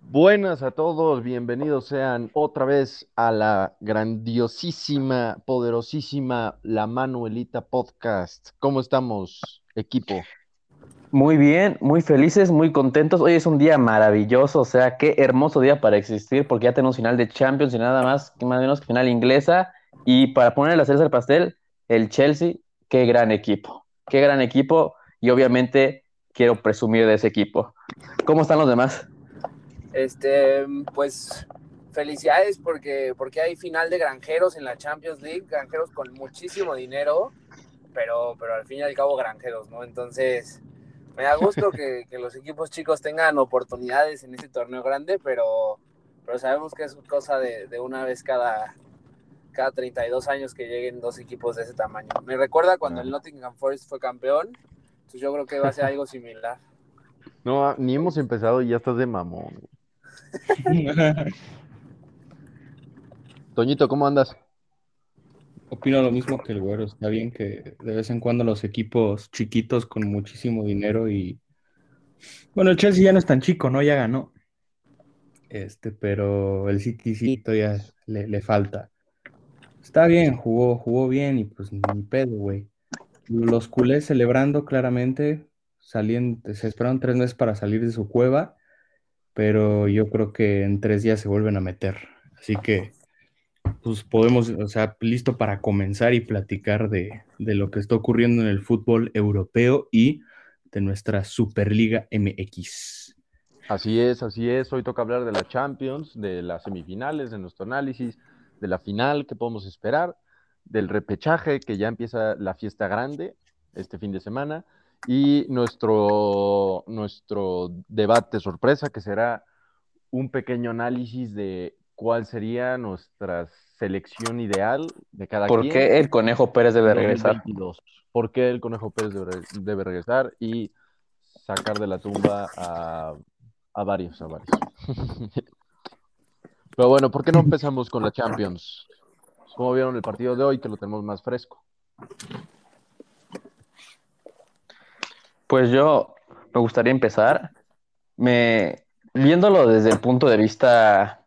Buenas a todos, bienvenidos sean otra vez a la grandiosísima, poderosísima La Manuelita Podcast. ¿Cómo estamos, equipo? Muy bien, muy felices, muy contentos. Hoy es un día maravilloso, o sea, qué hermoso día para existir, porque ya tenemos final de Champions y nada más, más o menos que final inglesa. Y para poner la cereza al pastel, el Chelsea, qué gran equipo, qué gran equipo. Y obviamente quiero presumir de ese equipo. ¿Cómo están los demás? Este, pues felicidades porque, porque hay final de granjeros en la Champions League, granjeros con muchísimo dinero, pero, pero al fin y al cabo granjeros, ¿no? Entonces, me da gusto que, los equipos chicos tengan oportunidades en este torneo grande, pero, pero sabemos que es cosa de, una vez cada, cada 32 años que lleguen dos equipos de ese tamaño. Me recuerda cuando el Nottingham Forest fue campeón, entonces yo creo que va a ser algo similar. No, ni hemos empezado y ya estás de mamón. Toñito, ¿cómo andas? Opino lo mismo que el güero. Está bien que de vez en cuando los equipos chiquitos con muchísimo dinero y. Bueno, el Chelsea ya no es tan chico, ¿no? Ya ganó. Este, pero el City sí todavía le, le falta. Está bien, jugó, jugó bien y pues ni pedo, güey. Los culés celebrando claramente, saliendo, se esperaron tres meses para salir de su cueva pero yo creo que en tres días se vuelven a meter. Así que, pues podemos, o sea, listo para comenzar y platicar de, lo que está ocurriendo en el fútbol europeo y de nuestra Superliga MX. Así es, así es. Hoy toca hablar de la Champions, de las semifinales, de nuestro análisis, de la final que podemos esperar, del repechaje que ya empieza la fiesta grande este fin de semana y nuestro, nuestro debate sorpresa, que será un pequeño análisis de cuál sería nuestra selección ideal de cada ¿Por quien. ¿Por qué el Conejo Pérez debe regresar? ¿Por qué el Conejo Pérez debe, regresar y sacar de la tumba a, a varios, a varios? Pero bueno, ¿por qué no empezamos con la Champions? ¿Cómo vieron el partido de hoy que lo tenemos más fresco? Pues yo me gustaría empezar me, viéndolo desde el punto de vista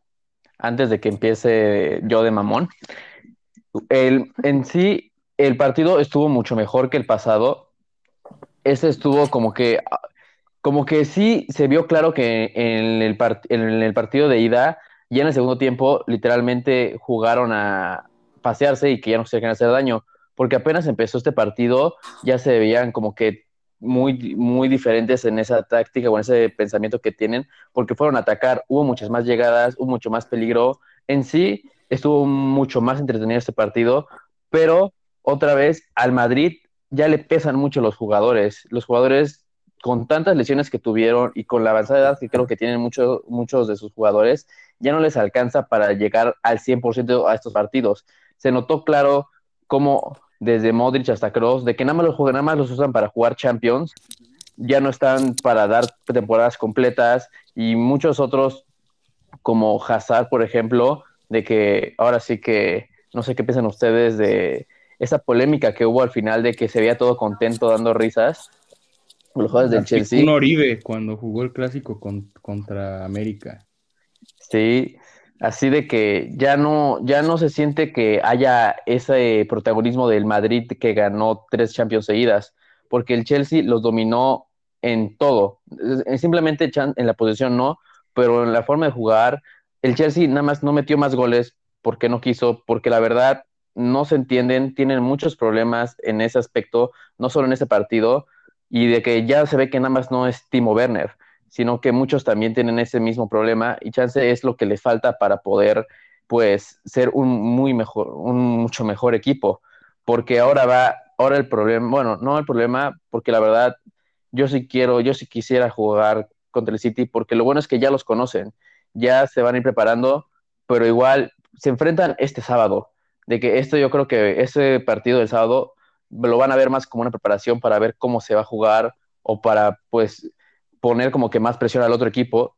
antes de que empiece yo de mamón. El, en sí, el partido estuvo mucho mejor que el pasado. Ese estuvo como que, como que sí se vio claro que en el, en el partido de ida, ya en el segundo tiempo, literalmente jugaron a pasearse y que ya no se querían hacer daño, porque apenas empezó este partido, ya se veían como que muy, muy diferentes en esa táctica o en ese pensamiento que tienen, porque fueron a atacar, hubo muchas más llegadas, hubo mucho más peligro. En sí, estuvo mucho más entretenido este partido, pero otra vez al Madrid ya le pesan mucho los jugadores. Los jugadores con tantas lesiones que tuvieron y con la avanzada edad que creo que tienen muchos muchos de sus jugadores, ya no les alcanza para llegar al 100% a estos partidos. Se notó claro cómo desde Modric hasta Cross, de que nada más los, nada más los usan para jugar Champions, ya no están para dar temporadas completas y muchos otros como Hazard, por ejemplo, de que ahora sí que no sé qué piensan ustedes de esa polémica que hubo al final de que se veía todo contento dando risas. Los jugadores del Chelsea. Un Oribe cuando jugó el clásico contra América. Sí, así de que ya no, ya no se siente que haya ese protagonismo del Madrid que ganó tres Champions seguidas, porque el Chelsea los dominó en todo, simplemente en la posición no, pero en la forma de jugar, el Chelsea nada más no metió más goles porque no quiso, porque la verdad no se entienden, tienen muchos problemas en ese aspecto, no solo en ese partido, y de que ya se ve que nada más no es Timo Werner sino que muchos también tienen ese mismo problema y chance es lo que les falta para poder pues ser un muy mejor, un mucho mejor equipo, porque ahora va, ahora el problema, bueno, no el problema, porque la verdad yo sí quiero, yo sí quisiera jugar contra el City, porque lo bueno es que ya los conocen, ya se van a ir preparando, pero igual se enfrentan este sábado, de que esto yo creo que ese partido del sábado lo van a ver más como una preparación para ver cómo se va a jugar o para pues poner como que más presión al otro equipo,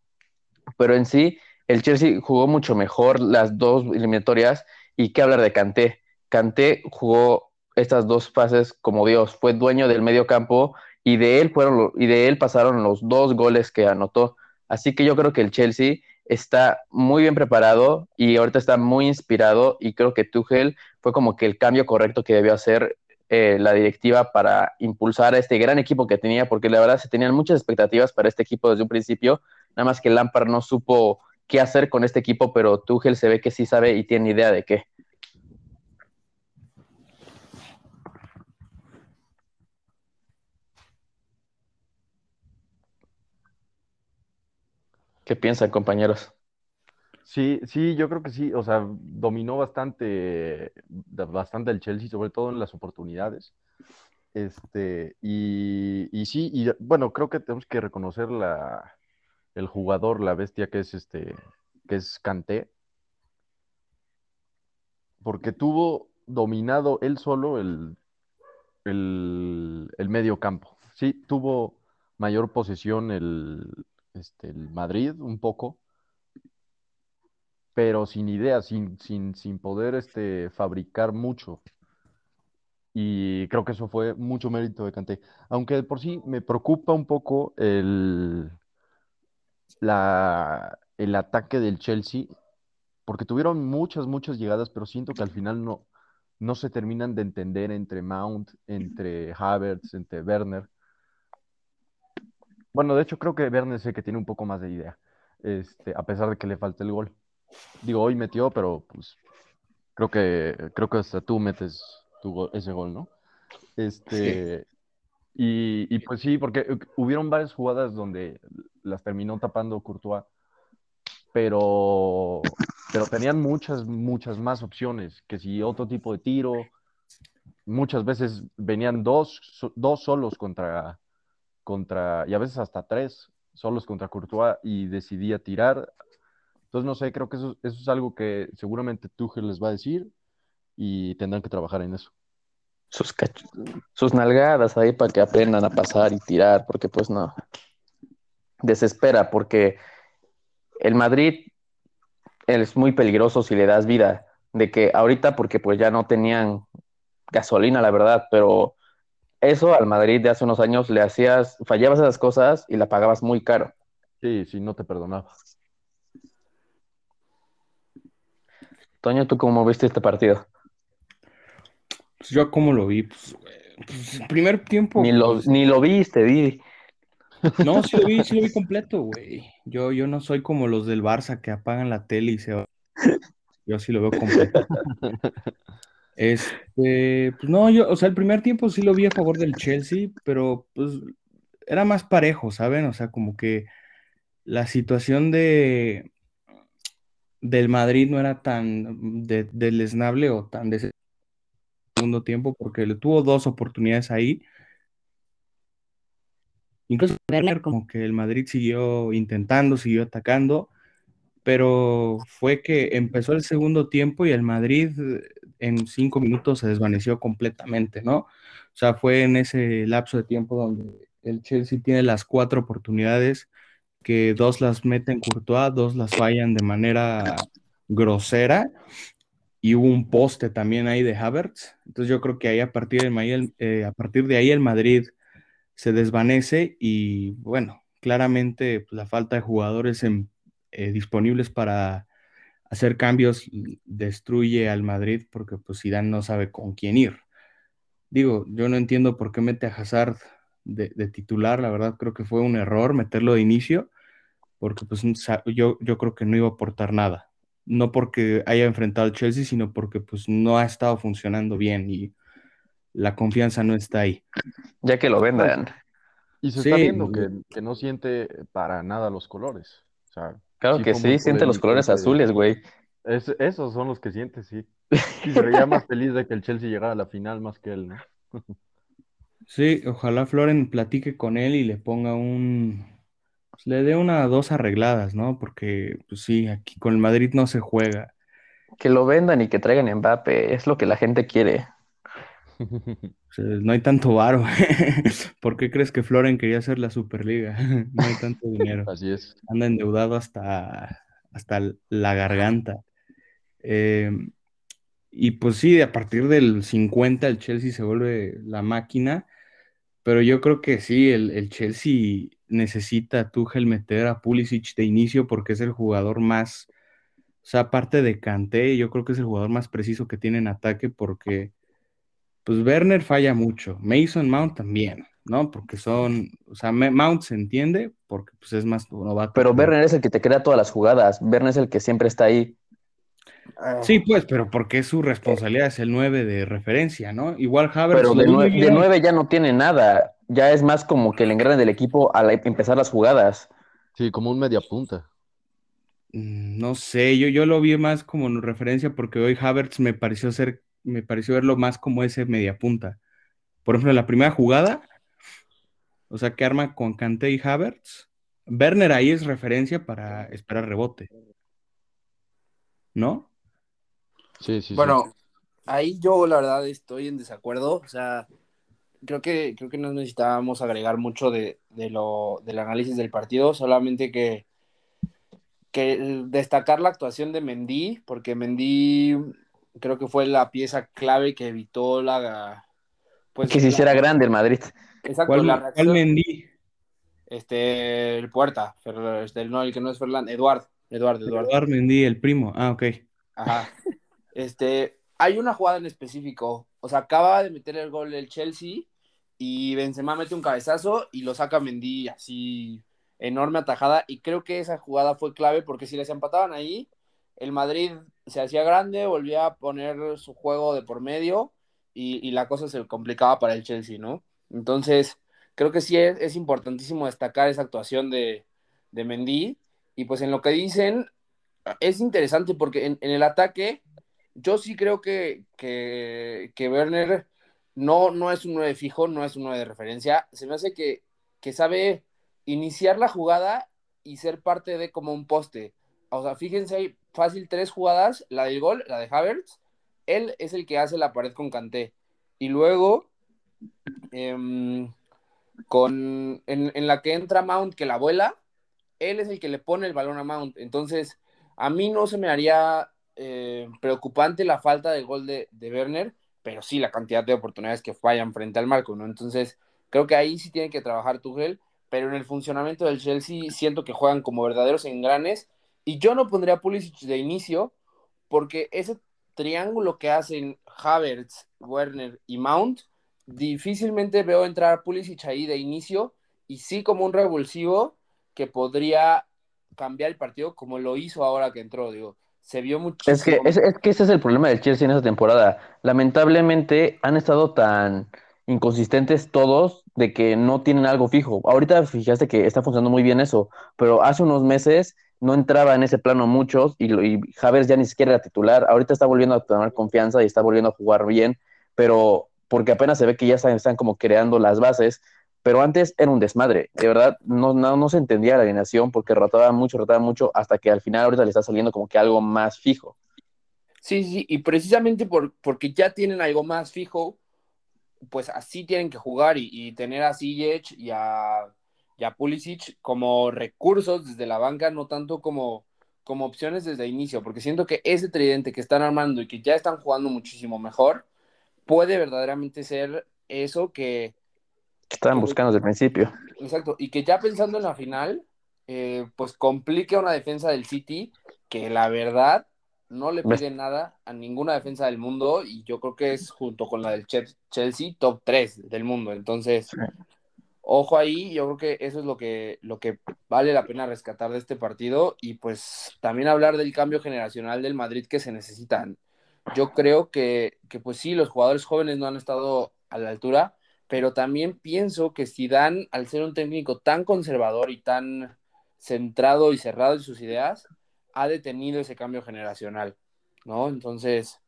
pero en sí el Chelsea jugó mucho mejor las dos eliminatorias Y qué hablar de Kanté. Kanté jugó estas dos fases como Dios, fue dueño del medio campo y de él fueron y de él pasaron los dos goles que anotó. Así que yo creo que el Chelsea está muy bien preparado y ahorita está muy inspirado y creo que Tuchel fue como que el cambio correcto que debió hacer eh, la directiva para impulsar a este gran equipo que tenía, porque la verdad se tenían muchas expectativas para este equipo desde un principio, nada más que Lampard no supo qué hacer con este equipo, pero Tuchel se ve que sí sabe y tiene idea de qué. ¿Qué piensan, compañeros? Sí, sí, yo creo que sí. O sea, dominó bastante, bastante el Chelsea, sobre todo en las oportunidades. Este, y, y sí, y bueno, creo que tenemos que reconocer la, el jugador, la bestia que es este, que es Kanté, porque tuvo dominado él solo el, el, el medio campo. Sí, tuvo mayor posesión el, este, el Madrid un poco, pero sin idea, sin, sin, sin poder este, fabricar mucho. Y creo que eso fue mucho mérito de Kanté. Aunque por sí me preocupa un poco el, la, el ataque del Chelsea, porque tuvieron muchas, muchas llegadas, pero siento que al final no, no se terminan de entender entre Mount, entre Havertz, entre Werner. Bueno, de hecho creo que Werner el que tiene un poco más de idea, este, a pesar de que le falta el gol. Digo, hoy metió, pero pues creo que creo que hasta tú metes tu ese gol, ¿no? Este, y, y, pues sí, porque hubieron varias jugadas donde las terminó tapando Courtois, pero, pero tenían muchas, muchas más opciones, que si otro tipo de tiro, muchas veces venían dos, dos solos contra, contra, y a veces hasta tres solos contra Courtois y decidía tirar. Entonces, no sé, creo que eso, eso es algo que seguramente Tuchel les va a decir y tendrán que trabajar en eso. Sus, sus nalgadas ahí para que aprendan a pasar y tirar, porque pues no. Desespera, porque el Madrid es muy peligroso si le das vida. De que ahorita, porque pues ya no tenían gasolina, la verdad, pero eso al Madrid de hace unos años le hacías, fallabas esas cosas y la pagabas muy caro. Sí, sí, no te perdonaba. Toño, ¿tú cómo viste este partido? Pues yo cómo lo vi, pues, pues primer tiempo. Ni lo, pues, ni lo viste, vi. No, sí lo vi, sí lo vi completo, güey. Yo, yo no soy como los del Barça que apagan la tele y se van. Yo sí lo veo completo. Este, pues no, yo, o sea, el primer tiempo sí lo vi a favor del Chelsea, pero pues era más parejo, ¿saben? O sea, como que la situación de del Madrid no era tan de, deleznable o tan de segundo tiempo, porque le tuvo dos oportunidades ahí. Incluso como que el Madrid siguió intentando, siguió atacando, pero fue que empezó el segundo tiempo y el Madrid en cinco minutos se desvaneció completamente, ¿no? O sea, fue en ese lapso de tiempo donde el Chelsea tiene las cuatro oportunidades, que dos las meten Courtois, dos las fallan de manera grosera, y hubo un poste también ahí de Havertz. Entonces yo creo que ahí a partir de, eh, a partir de ahí el Madrid se desvanece y bueno, claramente pues, la falta de jugadores eh, disponibles para hacer cambios destruye al Madrid porque pues Zidane no sabe con quién ir. Digo, yo no entiendo por qué mete a Hazard de, titular, la verdad creo que fue un error meterlo de inicio, porque pues yo, yo creo que no iba a aportar nada. No porque haya enfrentado al Chelsea, sino porque pues no ha estado funcionando bien y la confianza no está ahí. Ya que lo vendan. Y se está viendo que, que, no siente para nada los colores. O sea, Claro que sí, siente los colores azules, güey. esos son los que siente, sí. Y se veía más feliz de que el Chelsea llegara a la final más que él, ¿no? sí, ojalá Floren platique con él y le ponga un. Pues, le dé una dos arregladas, ¿no? Porque, pues sí, aquí con el Madrid no se juega. Que lo vendan y que traigan Mbappe, es lo que la gente quiere. no hay tanto varo. ¿Por qué crees que Floren quería hacer la Superliga? No hay tanto dinero. Así es. Anda endeudado hasta, hasta la garganta. Eh, Y pues sí, a partir del 50 el Chelsea se vuelve la máquina, pero yo creo que sí, el, el Chelsea necesita a Tuchel meter a Pulisic de inicio porque es el jugador más, o sea, aparte de Kanté, yo creo que es el jugador más preciso que tiene en ataque porque pues Werner falla mucho, Mason Mount también, ¿no? Porque son, o sea, Mount se entiende porque pues es más novato. Pero Werner es el que te crea todas las jugadas, Werner es el que siempre está ahí. Sí, pues, pero porque su responsabilidad es el 9 de referencia, ¿no? Igual Havertz. Pero de 9, ya no tiene nada, ya es más como que el engrane del equipo al empezar las jugadas. Sí, como un media punta. Mm, no sé, yo, yo lo vi más como en referencia porque hoy Havertz me pareció ser me pareció verlo más como ese media punta. Por ejemplo, en la primera jugada, o sea, que arma con Kanté y Havertz, Werner ahí es referencia para esperar rebote. ¿No? Sí, sí. Bueno, ahí yo la verdad estoy en desacuerdo. O sea, creo que, creo que no necesitábamos agregar mucho de, lo, del análisis del partido, solamente que, que destacar la actuación de Mendy, porque Mendy creo que fue la pieza clave que evitó la... Pues, que se hiciera grande el Madrid. Exacto, ¿Cuál, la reacción, Mendy? Este, el puerta, este, no, el que no es Ferland, Eduard, Eduard, Eduard. Eduard Mendy, el primo, ah, ok. Ajá. Este, hay una jugada en específico, o sea, acaba de meter el gol el Chelsea y Benzema mete un cabezazo y lo saca Mendy así enorme atajada y creo que esa jugada fue clave porque si les empataban ahí, el Madrid se hacía grande, volvía a poner su juego de por medio y, la cosa se complicaba para el Chelsea, ¿no? Entonces, creo que sí es, importantísimo destacar esa actuación de, de, Mendy. Y pues en lo que dicen, es interesante porque en, el ataque, yo sí creo que, que, que, Werner no, no es un 9 fijo, no es un 9 de referencia. Se me hace que, que sabe iniciar la jugada y ser parte de como un poste. O sea, fíjense ahí, fácil tres jugadas, la del gol, la de Havertz, él es el que hace la pared con Kanté. Y luego, em, con, en, la que entra Mount, que la vuela, él es el que le pone el balón a Mount. Entonces, a mí no se me haría eh, preocupante la falta del gol de, de, Werner, pero sí la cantidad de oportunidades que fallan frente al marco, ¿no? Entonces, creo que ahí sí tiene que trabajar Tuchel, pero en el funcionamiento del Chelsea siento que juegan como verdaderos engranes y yo no pondría Pulisic de inicio porque ese triángulo que hacen Havertz, Werner y Mount, difícilmente veo entrar Pulisic ahí de inicio y sí como un revulsivo que podría cambiar el partido como lo hizo ahora que entró, digo. Se vio muchísimo. Es que, es, que ese es el problema del Chelsea en esta temporada. Lamentablemente han estado tan inconsistentes todos de que no tienen algo fijo. Ahorita fijaste que está funcionando muy bien eso, pero hace unos meses no entraba en ese plano muchos y, y Javers ya ni siquiera era titular. Ahorita está volviendo a tomar confianza y está volviendo a jugar bien, pero porque apenas se ve que ya están, como creando las bases, pero antes era un desmadre. De verdad, no, no, se entendía la alineación porque rotaba mucho, rotaba mucho, hasta que al final ahorita le está saliendo como que algo más fijo. Sí, sí, y precisamente por, porque ya tienen algo más fijo, pues así tienen que jugar y, tener a Ziyech y a y Pulisic como recursos desde la banca, no tanto como, como opciones desde el inicio, porque siento que ese tridente que están armando y que ya están jugando muchísimo mejor, puede verdaderamente ser eso que... Que estaban buscando desde el principio. Exacto, y que ya pensando en la final, eh, pues complique una defensa del City que la verdad no le pide nada a ninguna defensa del mundo y yo creo que es junto con la del Chelsea top 3 del mundo. Entonces, ojo ahí, yo creo que eso es lo que, lo que vale la pena rescatar de este partido y pues también hablar del cambio generacional del Madrid que se necesitan. Yo creo que, que pues sí, los jugadores jóvenes no han estado a la altura, pero también pienso que Zidane, al ser un técnico tan conservador y tan centrado y cerrado en sus ideas, ha detenido ese cambio generacional, ¿no? Entonces,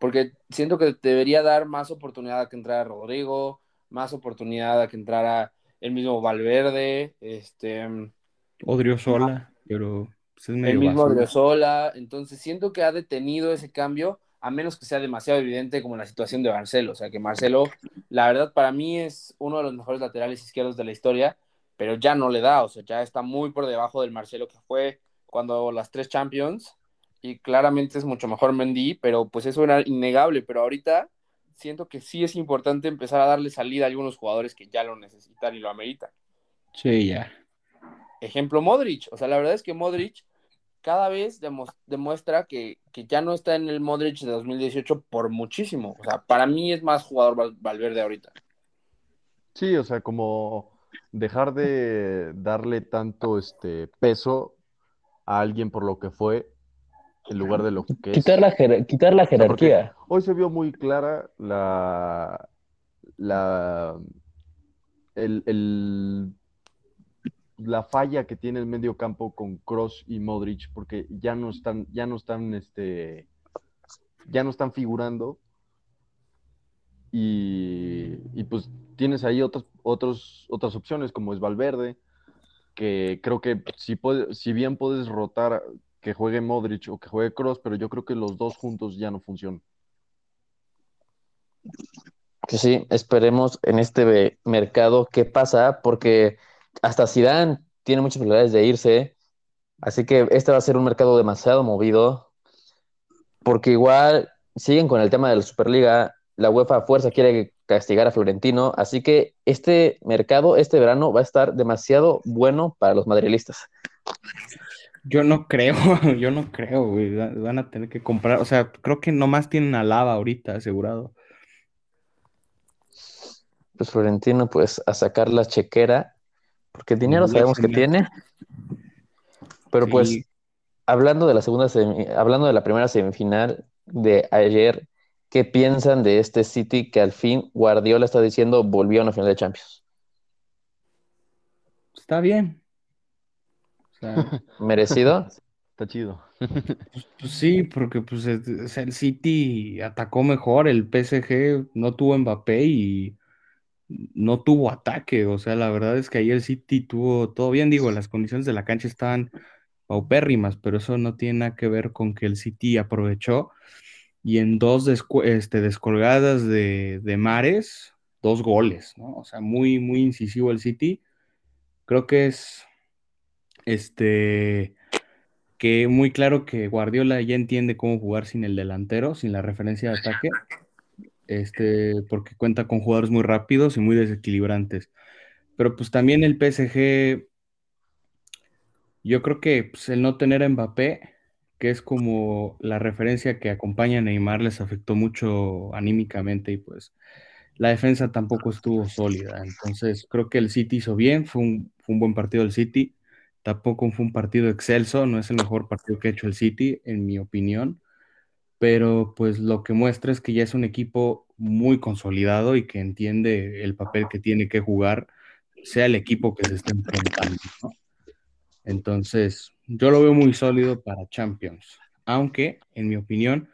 porque siento que debería dar más oportunidad a que entrara Rodrigo, más oportunidad a que entrara el mismo Valverde, este... Odriozola, pero pues, es medio El mismo Odriozola, entonces siento que ha detenido ese cambio, a menos que sea demasiado evidente como la situación de Marcelo, o sea que Marcelo, la verdad para mí es uno de los mejores laterales izquierdos de la historia, pero ya no le da, o sea, ya está muy por debajo del Marcelo que fue cuando las tres Champions, y claramente es mucho mejor Mendy, pero pues eso era innegable, pero ahorita siento que sí es importante empezar a darle salida a algunos jugadores que ya lo necesitan y lo ameritan. Sí, ya. Ejemplo Modric, o sea, la verdad es que Modric cada vez demuestra que, ya no está en el Modric de 2018 por muchísimo. O sea, para mí es más jugador Valverde ahorita. Sí, o sea, como dejar de darle tanto este peso a alguien por lo que fue en lugar de lo que quitar La quitar la jerarquía. hoy se vio muy clara la, la el, la falla que tiene el medio campo con Cross y Modric, porque ya no están, ya no están, este, ya no están figurando. Y, pues tienes ahí otras, otros, otras opciones, como es Valverde, que creo que si, si bien puedes rotar que juegue Modric o que juegue Cross, pero yo creo que los dos juntos ya no funcionan. Que sí, esperemos en este mercado qué pasa, porque hasta Zidane tiene muchas probabilidades de irse, así que este va a ser un mercado demasiado movido, porque igual siguen con el tema de la Superliga, la UEFA a fuerza quiere castigar a Florentino, así que este mercado, este verano, va a estar demasiado bueno para los madrilistas. Yo no creo, yo no creo, güey. Van a tener que comprar, o sea, creo que nomás tienen a Lava ahorita asegurado. Pues Florentino, pues a sacar la chequera, porque dinero sabemos que tiene. Pero pues, hablando de la segunda hablando de la primera semifinal de ayer, ¿qué piensan de este City que al fin Guardiola está diciendo volvió a una final de Champions? Está bien, ¿Merecido? Está chido. Pues, pues, sí, porque pues el City atacó mejor, el PSG no tuvo Mbappé y no tuvo ataque. O sea, la verdad es que ahí el City tuvo todo bien, digo, las condiciones de la cancha estaban paupérrimas, pero eso no tiene nada que ver con que el City aprovechó y en dos este, descolgadas de, de Mares, dos goles, ¿no? O sea, muy, muy incisivo el City. Creo que es este, que muy claro que Guardiola ya entiende cómo jugar sin el delantero, sin la referencia de ataque, este, porque cuenta con jugadores muy rápidos y muy desequilibrantes. Pero pues también el PSG, yo creo que pues, el no tener a Mbappé, que es como la referencia que acompaña a Neymar, les afectó mucho anímicamente y pues la defensa tampoco estuvo sólida. Entonces creo que el City hizo bien, fue un, fue un buen partido del City Tampoco fue un partido excelso, no es el mejor partido que ha hecho el City, en mi opinión, pero pues lo que muestra es que ya es un equipo muy consolidado y que entiende el papel que tiene que jugar, sea el equipo que se esté enfrentando. Entonces, yo lo veo muy sólido para Champions, aunque, en mi opinión,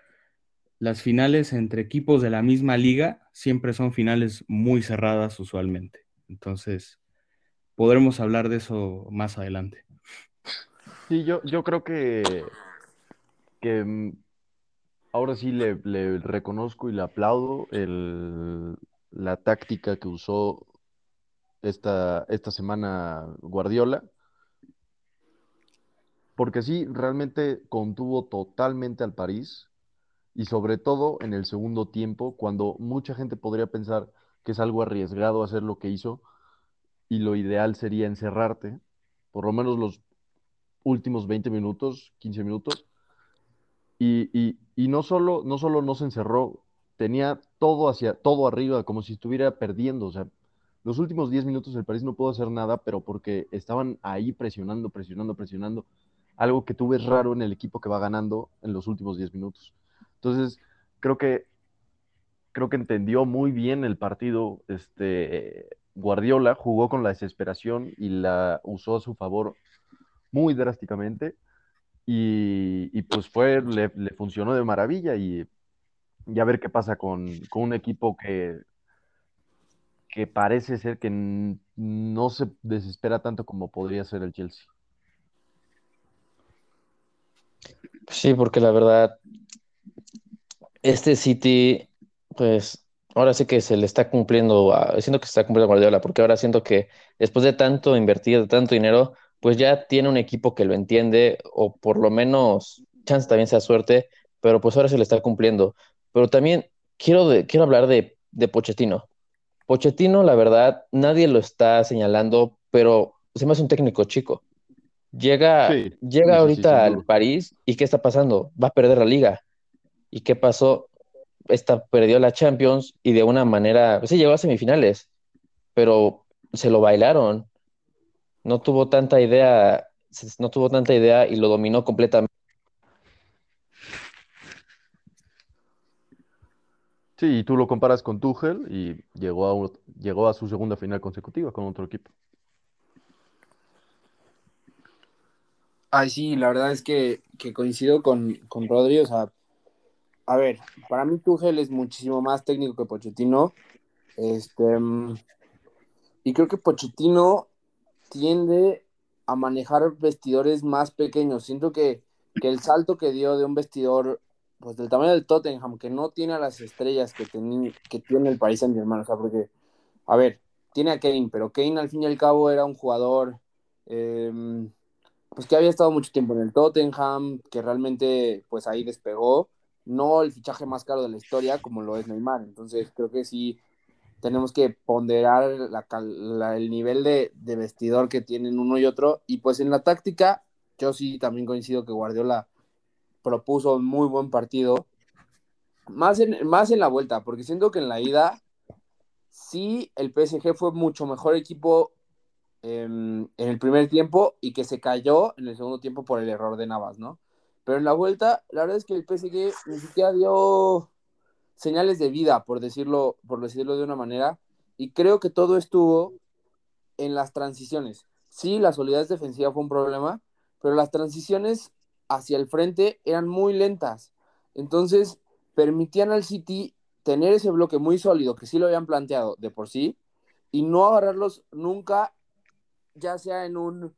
las finales entre equipos de la misma liga siempre son finales muy cerradas usualmente. Entonces, podremos hablar de eso más adelante. Sí, yo, yo creo que, que ahora sí le, reconozco y le aplaudo la táctica que usó esta, esta semana Guardiola. Porque sí, realmente contuvo totalmente al París y sobre todo en el segundo tiempo, cuando mucha gente podría pensar que es algo arriesgado hacer lo que hizo, y lo ideal sería encerrarte, por lo menos los últimos 20 minutos, 15 minutos. Y, no, solo, no solo no se encerró, tenía todo hacia todo arriba, como si estuviera perdiendo. O sea, los últimos 10 minutos el París no pudo hacer nada, pero porque estaban ahí presionando, presionando, presionando. Algo que tú ves raro en el equipo que va ganando en los últimos 10 minutos. Entonces, creo que creo que entendió muy bien el partido este Guardiola jugó con la desesperación y la usó a su favor muy drásticamente y, pues fue, le, funcionó de maravilla y ya ver qué pasa con, un equipo que, que parece ser que no se desespera tanto como podría ser el Chelsea. Sí, porque la verdad, este City, pues ahora sí que se le está cumpliendo, siento que se está cumpliendo Guardiola, porque ahora siento que después de tanto invertir, de tanto dinero, pues ya tiene un equipo que lo entiende, o por lo menos chance también sea suerte, pero pues ahora se le está cumpliendo. Pero también quiero, quiero hablar de, de Pochettino. Pochettino, la verdad, nadie lo está señalando, pero se me hace un técnico chico. Llega, llega ahorita al París y ¿qué está pasando? Va a perder la liga. ¿Y qué pasó? Esta perdió la Champions y de una manera, sí, llegó a semifinales, pero se lo bailaron. No tuvo tanta idea, no tuvo tanta idea y lo dominó completamente. Sí, y tú lo comparas con Tuchel y llegó a, llegó a su segunda final consecutiva con otro equipo. Ay, sí, la verdad es que, coincido con, con Rodri. O sea, a ver, para mí Tuchel es muchísimo más técnico que Pochettino. Este, y creo que Pochettino tiende a manejar vestidores más pequeños. Siento que, que el salto que dio de un vestidor pues del tamaño del Tottenham, que no tiene las estrellas que, que tiene el Paris Saint Germain, o sea, porque, a ver, tiene a Kane, pero Kane al fin y al cabo era un jugador, em, pues que había estado mucho tiempo en el Tottenham, que realmente, pues ahí despegó, no el fichaje más caro de la historia como lo es Neymar, entonces creo que sí tenemos que ponderar el nivel de, vestidor que tienen uno y otro, y pues en la táctica, yo sí también coincido que Guardiola propuso un muy buen partido. Más en, más en la vuelta, porque siento que en la ida sí el PSG fue mucho mejor equipo en, el primer tiempo y que se cayó en el segundo tiempo por el error de Navas, ¿no? Pero en la vuelta, la verdad es que el PSG ni siquiera dio señales de vida, por decirlo, por decirlo de una manera, y creo que todo estuvo en las transiciones. Sí, la solidez defensiva fue un problema, pero las transiciones hacia el frente eran muy lentas. Entonces, permitían al City tener ese bloque muy sólido que sí lo habían planteado de por sí y no agarrarlos nunca, ya sea en un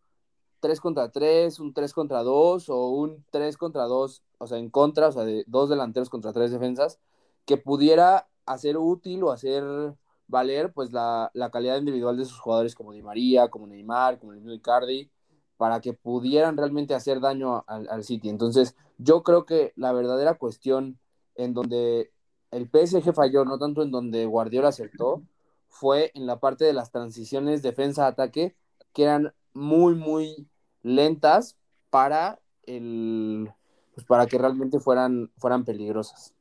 3 contra 3, un 3 contra 2 o un 3 contra 2, o sea, en contra, o sea, de dos delanteros contra tres defensas, que pudiera hacer útil o hacer valer pues la, calidad individual de sus jugadores como Di María, como Neymar, como el Icardi, para que pudieran realmente hacer daño al, City. Entonces, yo creo que la verdadera cuestión en donde el PSG falló, no tanto en donde Guardiola acertó, fue en la parte de las transiciones defensa-ataque, que eran muy, muy lentas para el pues para que realmente fueran, fueran peligrosas.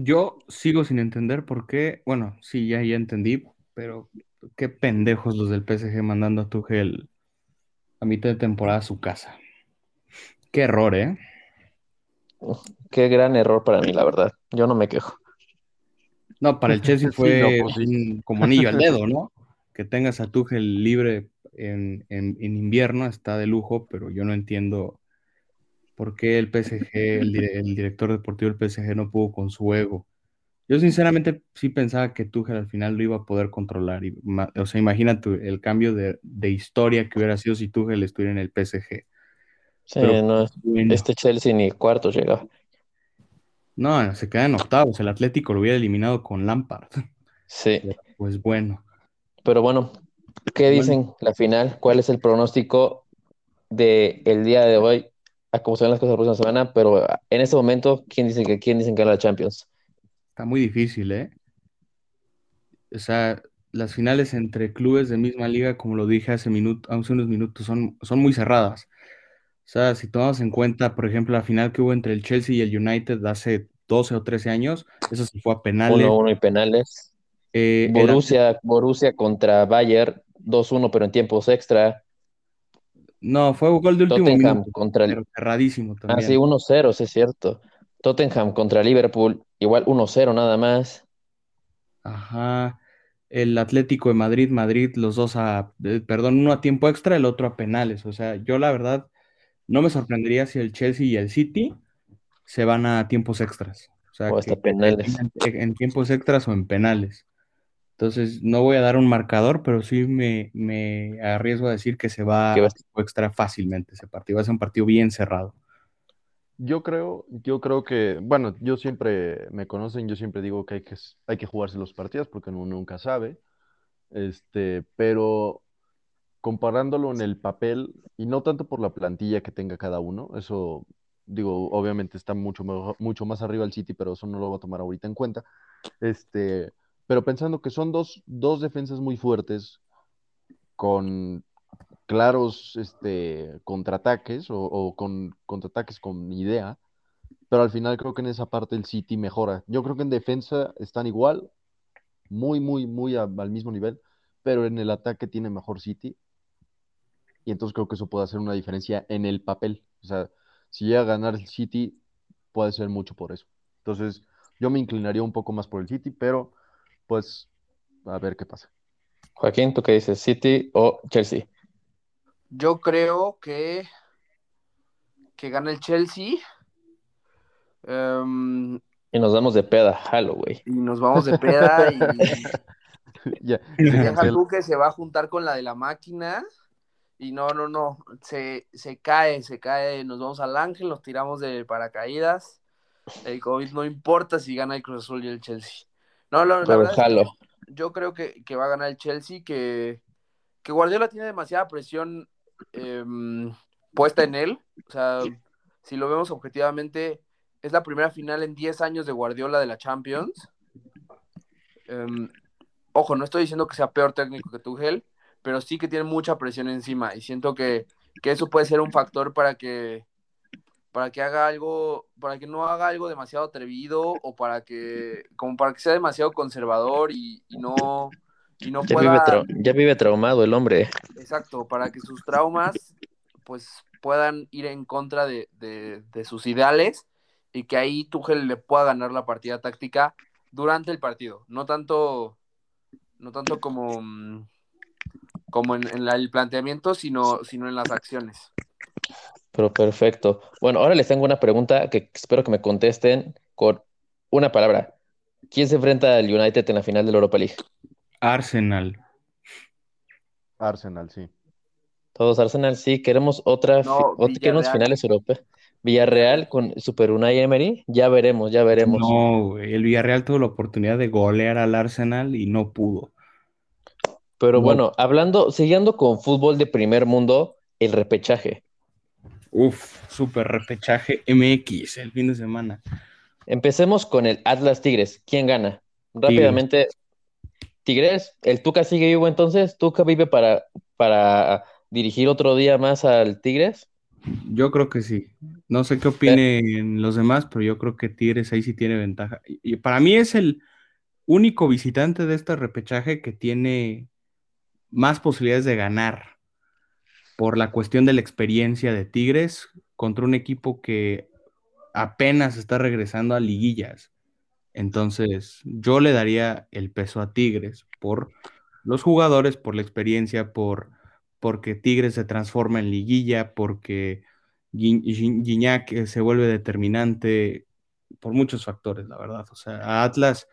Yo sigo sin entender por qué, bueno, sí, ya, ya entendí, pero qué pendejos los del PSG mandando a Tuchel a mitad de temporada a su casa. Qué error, ¿eh? Qué gran error para mí, la verdad. Yo no me quejo. No, para el Chelsea fue pues como anillo al dedo, ¿no? Que tengas a Tuchel libre en, invierno está de lujo, pero yo no entiendo por qué el PSG, el, el, director deportivo del PSG no pudo con su ego. Yo sinceramente sí pensaba que Tuchel al final lo iba a poder controlar. Y, o sea, imagínate el cambio de, historia que hubiera sido si Tuchel estuviera en el PSG. Sí, no, este Chelsea ni cuarto llegaba. No, se queda en octavos. El Atlético lo hubiera eliminado con Lampard. Sí. Pues bueno. Pero bueno, ¿qué dicen la final? ¿Cuál es el pronóstico del el día de hoy? A cómo se ven las cosas la próxima semana, pero en este momento, ¿quién dice que quién dicen que gana la Champions? Está muy difícil, ¿eh? O sea, las finales entre clubes de misma liga, como lo dije hace, hace unos minutos, son, son muy cerradas. O sea, si tomamos en cuenta, por ejemplo, la final que hubo entre el Chelsea y el United hace 12 o 13 años, eso se fue a penales. 1-1 y penales. Eh, Borussia, Borussia contra Bayern, 2-1, pero en tiempos extra. No, fue gol de último Tottenham contra el... pero cerradísimo también. Ah, sí, 1-0, sí es cierto. Tottenham contra Liverpool, igual 1-0 nada más. Ajá. El Atlético de Madrid, Madrid, los dos a, eh, perdón, uno a tiempo extra, el otro a penales. O sea, yo la verdad no me sorprendería si el Chelsea y el City se van a tiempos extras. O sea, hasta penales. En, tiempos extras o en penales. Entonces, no voy a dar un marcador, pero sí me, me arriesgo a decir que se va a extra fácilmente ese partido. Va a ser un partido bien cerrado. Yo creo, yo creo que, bueno, yo siempre, me conocen, yo siempre digo que hay que, hay que jugarse los partidos porque uno nunca sabe, este, pero comparándolo en el papel, y no tanto por la plantilla que tenga cada uno, eso Digo, obviamente está mucho, mejor- mucho más arriba el City, pero eso no lo voy a tomar ahorita en cuenta. Este, pero pensando que son dos, dos defensas muy fuertes, con claros este, contraataques o, con contraataques con idea, pero al final creo que en esa parte el City mejora. Yo creo que en defensa están igual, muy, muy, muy al mismo nivel, pero en el ataque tiene mejor City. Y entonces creo que eso puede hacer una diferencia en el papel. O sea, si llega a ganar el City, puede ser mucho por eso. Entonces, yo me inclinaría un poco más por el City, pero pues a ver qué pasa. Joaquín, ¿tú qué dices? ¿City o Chelsea? Yo creo que, que gana el Chelsea. Em, Y nos damos de peda, güey. y nos vamos de peda y Ya, se deja tú que se va a juntar con la de la máquina. Y no, no, no. Se, se cae, se cae. Nos vamos al Ángel, nos tiramos de paracaídas. El COVID no importa si gana el Cruz Azul y el Chelsea. No, no, la Pero verdad es que jalo. yo creo que, que va a ganar el Chelsea, que, que Guardiola tiene demasiada presión em, puesta en él. O sea, si lo vemos objetivamente, es la primera final en 10 años de Guardiola de la Champions. Em, ojo, no estoy diciendo que sea peor técnico que Tuchel, pero sí que tiene mucha presión encima y siento que, que eso puede ser un factor para que para que haga algo, para que no haga algo demasiado atrevido o para que, como para que sea demasiado conservador y, y no, y no Ya pueda, vive, trau- ya vive traumado el hombre. exacto, para que sus traumas pues puedan ir en contra de, de- de sus ideales y que ahí Tuchel le pueda ganar la partida táctica durante el partido, no tanto, no tanto como, mm, como en, en la- el planteamiento, sino, sino en las acciones. Pero perfecto. Bueno, ahora les tengo una pregunta que espero que me contesten con una palabra. ¿Quién se enfrenta al United en la final de la Europa League? Arsenal. Arsenal, sí. Todos Arsenal, sí, queremos otra, No, ot- queremos Villarreal. finales europeas. Villarreal con Super Unai Emery, ya veremos, ya veremos. No, güey. El Villarreal tuvo la oportunidad de golear al Arsenal y no pudo. Pero No. bueno, hablando, siguiendo con fútbol de primer mundo, el repechaje. Uf, super repechaje MX el fin de semana. Empecemos con el Atlas Tigres. ¿Quién gana? Rápidamente, Tigres, ¿el Tuca sigue vivo entonces? ¿Tuca vive para, para dirigir otro día más al Tigres? Yo creo que sí. No sé qué opinen los demás, pero yo creo que Tigres ahí sí tiene ventaja. Y y para mí es el único visitante de este repechaje que tiene más posibilidades de ganar por la cuestión de la experiencia de Tigres contra un equipo que apenas está regresando a liguillas. Entonces, yo le daría el peso a Tigres por los jugadores, por la experiencia, por porque Tigres se transforma en liguilla, porque Gui- Gignac eh, se vuelve determinante, por muchos factores, la verdad. O sea, a Atlas,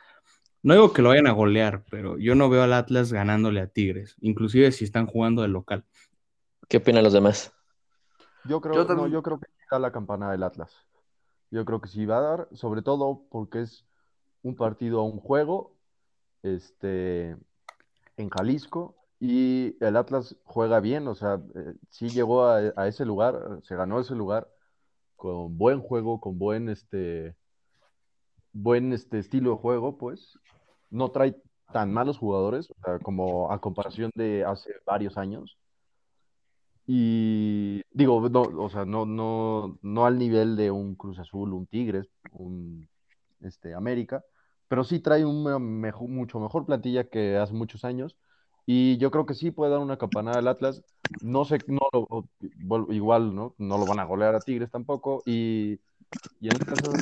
no digo que lo vayan a golear, pero yo no veo al Atlas ganándole a Tigres, inclusive si están jugando de local. ¿Qué opinan los demás? Yo creo, Yo no, yo creo que da la campana del Atlas. Yo creo que sí va a dar, sobre todo porque es un partido a un juego, este, en Jalisco, y el Atlas juega bien, o sea, eh, sí llegó a, a ese lugar, se ganó ese lugar con buen juego, con buen, este, buen, este, estilo de juego, pues. No trae tan malos jugadores, o sea, como a comparación de hace varios años. Y digo, no, o sea, no, no, no al nivel de un Cruz Azul, un Tigres, un este, América, pero sí trae una mejo- mucho mejor plantilla que hace muchos años. Y yo creo que sí puede dar una campanada al Atlas. No sé, no lo- igual, ¿no? No lo van a golear a Tigres tampoco. Y, y en este caso,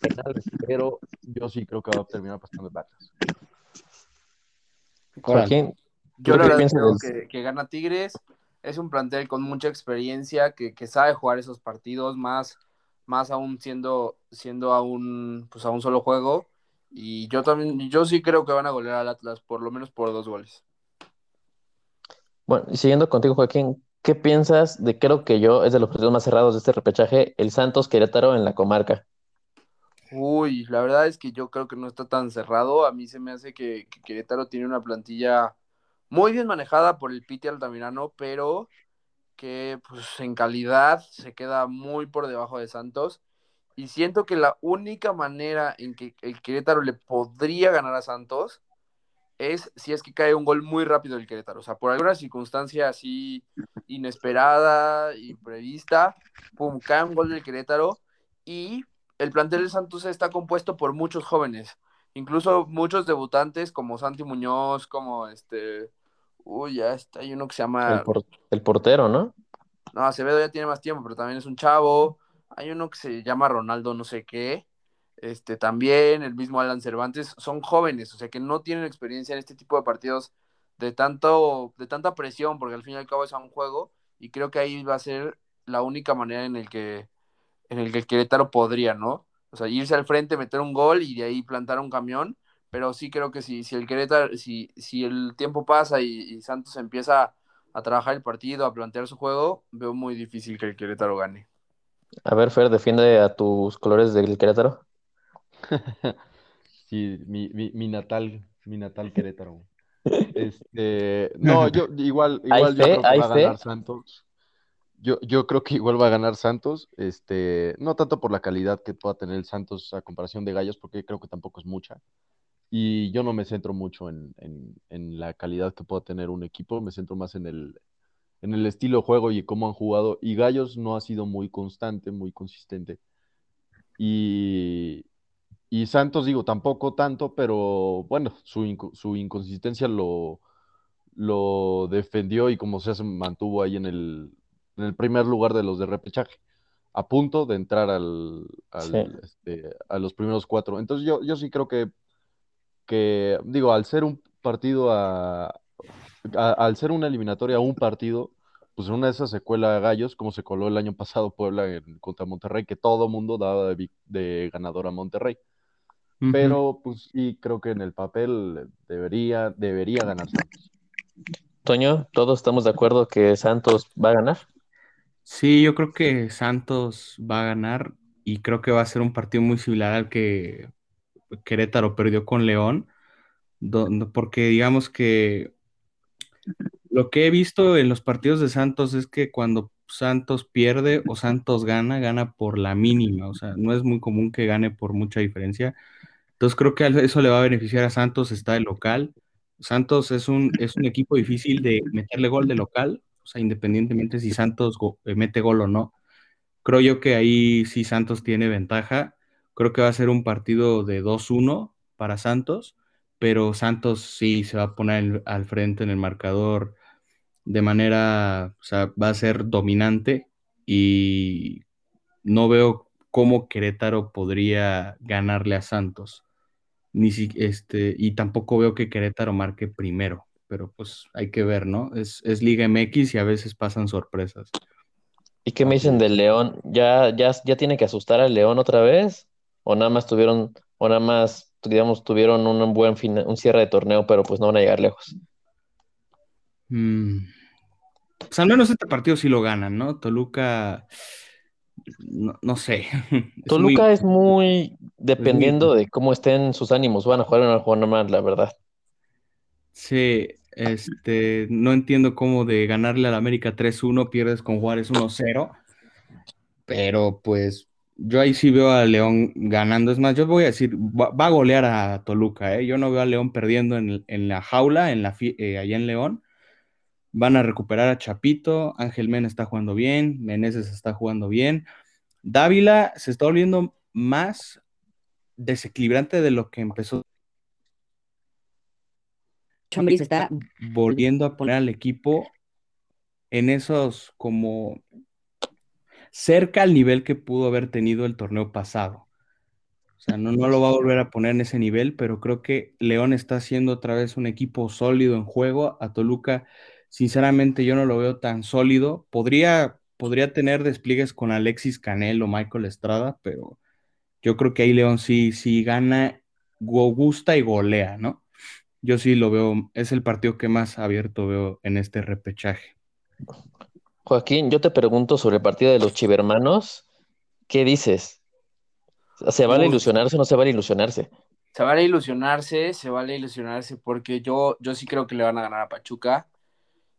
penales, pero yo sí creo que va a terminar pasando el Atlas. Joaquín, Yo ¿Tú la verdad creo que gana Tigres. Es un plantel con mucha experiencia, que, que sabe jugar esos partidos, más, más aún siendo, siendo a un, pues a un solo juego. Y yo también, yo sí creo que van a golear al Atlas, por lo menos por dos goles. bueno, y siguiendo contigo, Joaquín, ¿qué piensas de creo que yo es de los partidos más cerrados de este repechaje, el Santos Querétaro en la comarca? Uy, la verdad es que yo creo que no está tan cerrado. A mí se me hace que, que Querétaro tiene una plantilla muy bien manejada por el Piti Altamirano, pero que pues en calidad se queda muy por debajo de Santos. Y siento que la única manera en que el Querétaro le podría ganar a Santos es si es que cae un gol muy rápido el Querétaro. O sea, por alguna circunstancia así inesperada y prevista, pum, cae un gol del Querétaro y el plantel de Santos está compuesto por muchos jóvenes, incluso muchos debutantes como Santi Muñoz, como este, uy, ya está, hay uno que se llama... El, portero, ¿no? No, Acevedo ya tiene más tiempo, pero también es un chavo. Hay uno que se llama Ronaldo no sé qué. Este, también el mismo Alan Cervantes, son jóvenes, o sea que no tienen experiencia en este tipo de partidos de, tanto, de tanta presión, porque al fin y al cabo es un juego, y creo que ahí va a ser la única manera en el que, en el que el Querétaro podría, ¿no? O sea, irse al frente, meter un gol y de ahí plantar un camión, pero sí creo que si, si el Querétaro, si, si el tiempo pasa y, Santos empieza a trabajar el partido, a plantear su juego, veo muy difícil que el Querétaro gane. A ver, Fer, defiende a tus colores del Querétaro. sí, mi, mi, natal, mi natal Querétaro. Este, no, yo igual, igual yo creo que va a ganar Santos. Yo, yo creo que igual va a ganar Santos, este, no tanto por la calidad que pueda tener el Santos a comparación de Gallos, porque creo que tampoco es mucha. Y yo no me centro mucho en, en, la calidad que pueda tener un equipo, me centro más en el, en el estilo de juego y cómo han jugado. Y Gallos no ha sido muy constante, muy consistente. Y, y Santos, digo, tampoco tanto, pero bueno, su, inconsistencia lo, lo defendió y como se mantuvo ahí en el, en el primer lugar de los de repechaje, a punto de entrar al, este, a los primeros cuatro. Entonces yo, yo sí creo que, que, digo, al ser un partido a, al ser una eliminatoria a un partido, pues en una de esas se cuela Gallos, como se coló el año pasado Puebla contra Monterrey, que todo mundo daba de, de ganador a Monterrey. Pero pues sí, creo que en el papel debería, debería ganar Santos. Toño, ¿todos estamos de acuerdo que Santos va a ganar? Sí, yo creo que Santos va a ganar y creo que va a ser un partido muy similar al que Querétaro perdió con León, porque digamos que lo que he visto en los partidos de Santos es que cuando Santos pierde o Santos gana, gana por la mínima, o sea, no es muy común que gane por mucha diferencia. Entonces creo que eso le va a beneficiar a Santos, está el local. Santos es un, es un equipo difícil de meterle gol de local, o sea, independientemente si Santos eh, mete gol o no. Creo yo que ahí sí Santos tiene ventaja. Creo que va a ser un partido de 2-1 para Santos, pero Santos sí se va a poner al frente en el marcador de manera, o sea, va a ser dominante y no veo cómo Querétaro podría ganarle a Santos ni si, este, y tampoco veo que Querétaro marque primero, pero pues hay que ver, ¿no? Es, Liga MX y a veces pasan sorpresas. ¿Y qué me dicen del León? ¿Ya, ya, ya tiene que asustar al León otra vez? ¿O nada más tuvieron, o nada más, digamos, tuvieron un buen fin, un cierre de torneo, pero pues no van a llegar lejos? Mm. Pues al menos este partido sí lo ganan, ¿no? Toluca no, sé. Toluca es muy, dependiendo de cómo estén sus ánimos, van a jugar o no van a jugar normal, la verdad. Sí, este, no entiendo cómo de ganarle al América 3-1 pierdes con Juárez 1-0, pero pues yo ahí sí veo a León ganando. Es más, yo voy a decir, va, a golear a Toluca, ¿eh? Yo no veo a León perdiendo en, la jaula, en la, eh, allá en León. Van a recuperar a Chapito, Ángel Mena está jugando bien, Meneses está jugando bien. Dávila se está volviendo más desequilibrante de lo que empezó. Chambris está volviendo a poner al equipo en esos como cerca al nivel que pudo haber tenido el torneo pasado. O sea, no, no lo va a volver a poner en ese nivel, pero creo que León está haciendo otra vez un equipo sólido en juego. A Toluca Sinceramente, yo no lo veo tan sólido. Podría, podría tener despliegues con Alexis Canel o Michael Estrada, pero yo creo que ahí León sí, sí gana, gusta y golea, ¿no? Yo sí lo veo, es el partido que más abierto veo en este repechaje. Joaquín, yo te pregunto sobre el partido de los chivermanos. ¿Qué dices? ¿Se vale ilusionarse o no se vale ilusionarse? Se vale ilusionarse, se vale ilusionarse porque yo, yo sí creo que le van a ganar a Pachuca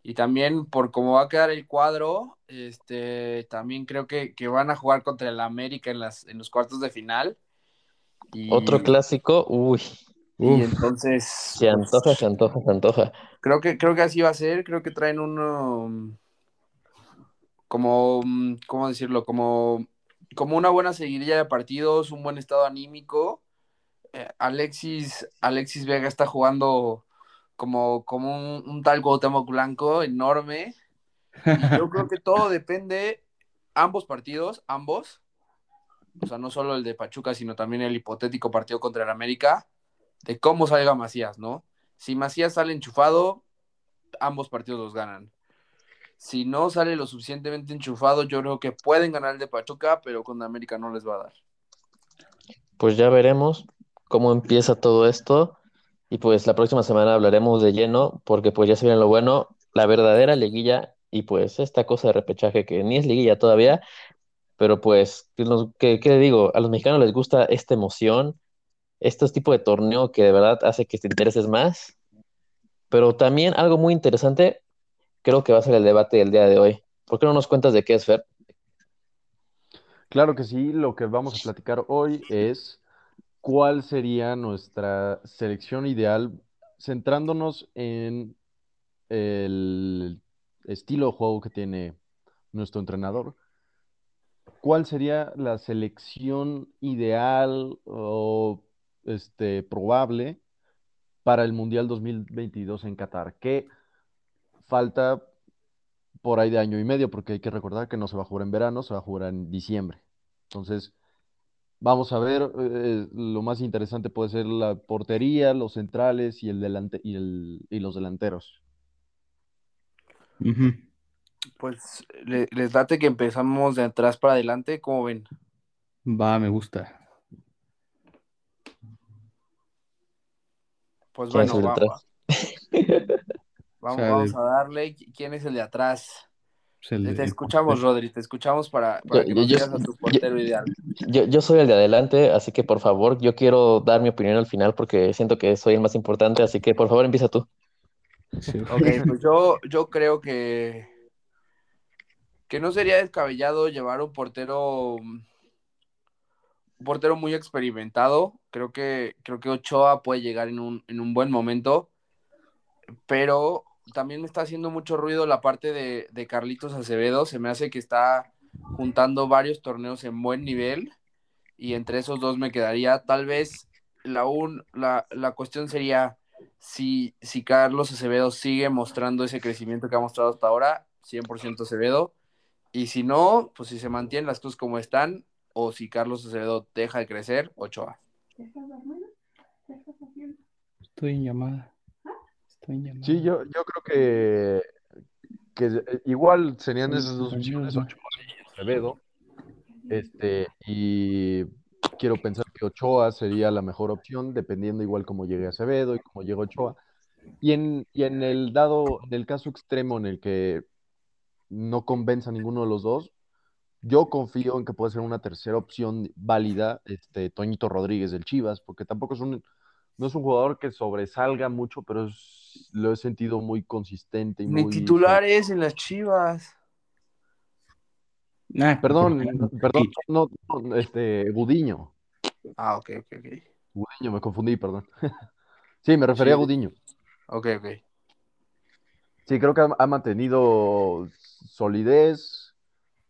Y también por cómo va a quedar el cuadro, este, también creo que, que van a jugar contra el América en, las, en los cuartos de final. Y, Otro clásico, uy, y entonces se antoja, se antoja, se antoja. creo que, creo que así va a ser. Creo que traen uno como, mm, ¿cómo decirlo? Como, como una buena seguidilla de partidos, un buen estado anímico. Eh, Alexis, Alexis Vega está jugando como, como un, un tal Cuauhtémoc Blanco enorme. Y yo creo que todo depende, ambos partidos, ambos, o sea, no solo el de Pachuca, sino también el hipotético partido contra el América, de cómo salga Macías, ¿no? Si Macías sale enchufado, ambos partidos los ganan. Si no sale lo suficientemente enchufado, yo creo que pueden ganar el de Pachuca, pero con América no les va a dar. Pues ya veremos cómo empieza todo esto. Y pues la próxima semana hablaremos de lleno, porque pues ya se viene lo bueno, la verdadera liguilla y pues esta cosa de repechaje que ni es liguilla todavía, pero pues, ¿qué, qué- digo? A los mexicanos les gusta esta emoción, este tipo de torneo que de verdad hace que te intereses más. Pero también algo muy interesante, creo que va a ser el debate del día de hoy. ¿Por qué no nos cuentas de qué es, Fer? Claro que sí, lo que vamos a platicar hoy es cuál sería nuestra selección ideal, centrándonos en el estilo de juego que tiene nuestro entrenador. ¿Cuál sería la selección ideal o este, probable para el Mundial 2022 en Qatar? Que falta por ahí de año y medio, porque hay que recordar que no se va a jugar en verano, se va a jugar en diciembre. Entonces, vamos a ver, eh, lo más interesante puede ser la portería, los centrales y, el delante y, el- y los delanteros. Pues le- les date que empezamos de atrás para adelante, ¿cómo ven? Va, me gusta. Pues ¿Quién es bueno, el de va- atrás? vamos, O sea, vamos de- a darle. ¿Quién es el de atrás? Pues el- Te el escuchamos. Rodri, te escuchamos para, para Yo- que yo- nos yo- digas a tu yo- portero ideal. Yo, yo soy el de adelante, así que por favor, yo quiero dar mi opinión al final porque siento que soy el más importante, así que por favor empieza tú. Sí. Ok, pues yo, yo creo que, que no sería descabellado llevar un portero, un portero muy experimentado. Creo que, creo que Ochoa puede llegar en un, en un buen momento, pero también me está haciendo mucho ruido la parte de, de Carlitos Acevedo. Se me hace que está juntando varios torneos en buen nivel y entre esos dos me quedaría. Tal vez la, un, la, la cuestión sería si, si Carlos Acevedo sigue mostrando ese crecimiento que ha mostrado hasta ahora, 100% Acevedo. Y si no, pues si se mantienen las cosas como están, o si Carlos Acevedo deja de crecer, Ochoa. Estoy en llamada. Sí, yo, yo creo que, que eh, igual serían esas dos opciones, Ochoa y Acevedo. Este, y quiero pensar que Ochoa sería la mejor opción, dependiendo igual cómo llegue Acevedo y cómo llegue Ochoa. Y en, y en el dado, en el caso extremo en el que no convenza a ninguno de los dos, yo confío en que puede ser una tercera opción válida, este, Toñito Rodríguez del Chivas, porque tampoco es un, no es un jugador que sobresalga mucho, pero es- lo he sentido muy consistente y Ni muy... titulares en las Chivas. Perdón, perdón, no, no, este, Gudiño. Ah, ok, ok, ok. Gudiño, me confundí, perdón. Sí, me refería a. Gudiño. Ok, ok. Sí, creo que ha, ha mantenido solidez.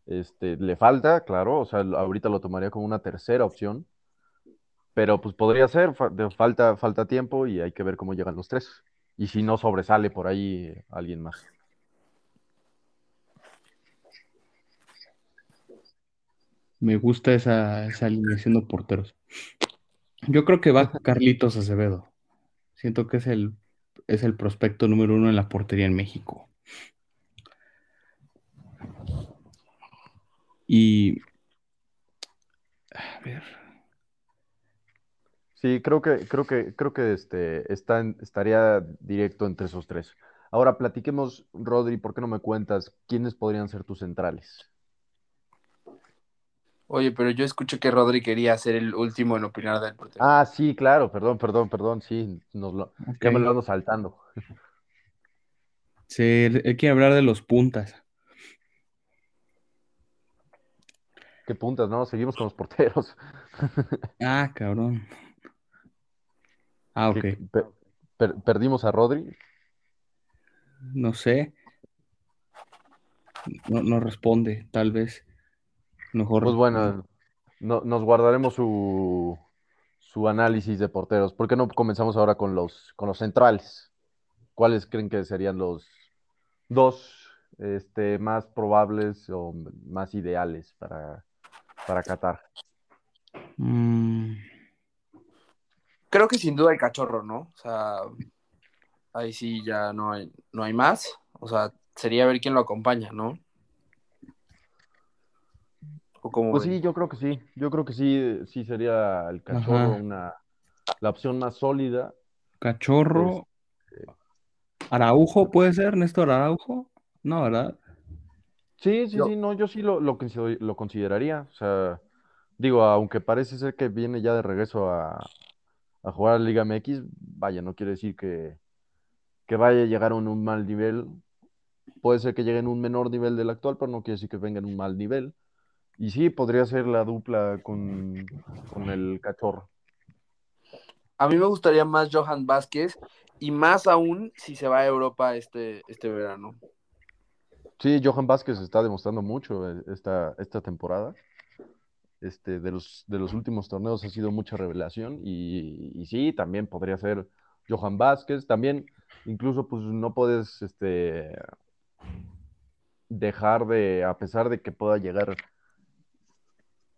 Este, le falta, claro, o sea, ahorita lo tomaría como una tercera opción. Pero pues podría ser, falta, falta tiempo y hay que ver cómo llegan los tres. Y si no sobresale por ahí alguien más. Me gusta esa, esa alineación de porteros. Yo creo que va Carlitos Acevedo. Siento que es el, es el prospecto número uno en la portería en México. Y. A ver. Sí, creo que, creo que, creo que este, está en- estaría directo entre esos tres. Ahora platiquemos, Rodri, ¿por qué no me cuentas quiénes podrían ser tus centrales? Oye, pero yo escuché que Rodri quería ser el último en opinar del portero. Ah, sí, claro, perdón, perdón, perdón, sí, nos lo, ya me lo ando saltando. Sí, él quiere hablar de los puntas. ¿Qué puntas, no? Seguimos con los porteros. Ah, cabrón. Ah, ok. Que per- per- perdimos a Rodri. No sé. No, no responde, tal vez. Mejor. Pues bueno, no- nos guardaremos su, su análisis de porteros. ¿Por qué no comenzamos ahora con los, con los centrales? ¿Cuáles creen que serían los dos este, más probables o más ideales para, para Qatar? Mm, Creo que sin duda el cachorro, ¿no? O sea, ahí sí ya no hay, no hay más. O sea, sería ver quién lo acompaña, ¿no? O como Pues sí, yo creo que sí. Yo creo que sí, sí sería el cachorro Ajá. una, la opción más sólida. Cachorro. Araujo, ¿puede ser? ¿Néstor Araujo? No, ¿verdad? Sí, sí, Yo- sí, no, yo sí lo, lo, lo consideraría. O sea, digo, aunque parece ser que viene ya de regreso a, a jugar a la Liga MX, vaya, no quiere decir que, que vaya a llegar en un mal nivel. Puede ser que llegue en un menor nivel del actual, pero no quiere decir que venga en un mal nivel. Y sí, podría ser la dupla con, con el cachorro. A mí me gustaría más Johan Vázquez y más aún si se va a Europa este, este verano. Sí, Johan Vázquez está demostrando mucho eh, esta, esta temporada. Este, de los, de los últimos torneos ha sido mucha revelación y, sí, también podría ser Johan Vázquez. También, incluso, pues no puedes este, dejar de, a pesar de que pueda llegar,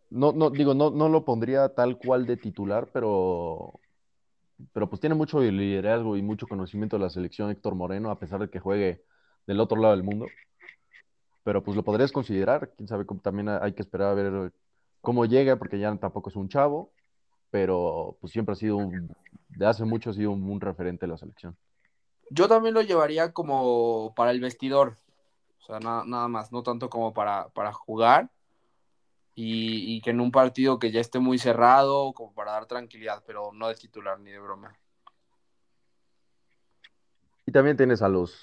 no, no, digo, no, no lo pondría tal cual de titular, pero, pero pues tiene mucho liderazgo y mucho conocimiento de la selección Héctor Moreno, a pesar de que juegue del otro lado del mundo pero pues lo podrías considerar. Quién sabe, también hay que esperar a ver cómo llega, porque ya tampoco es un chavo, pero pues siempre ha sido, un- de hace mucho ha sido un, un referente de la selección. Yo también lo llevaría como para el vestidor. O sea, na- nada más, no tanto como para, para jugar. Y, y que en un partido que ya esté muy cerrado, como para dar tranquilidad, pero no de titular ni de broma. Y también tienes a los,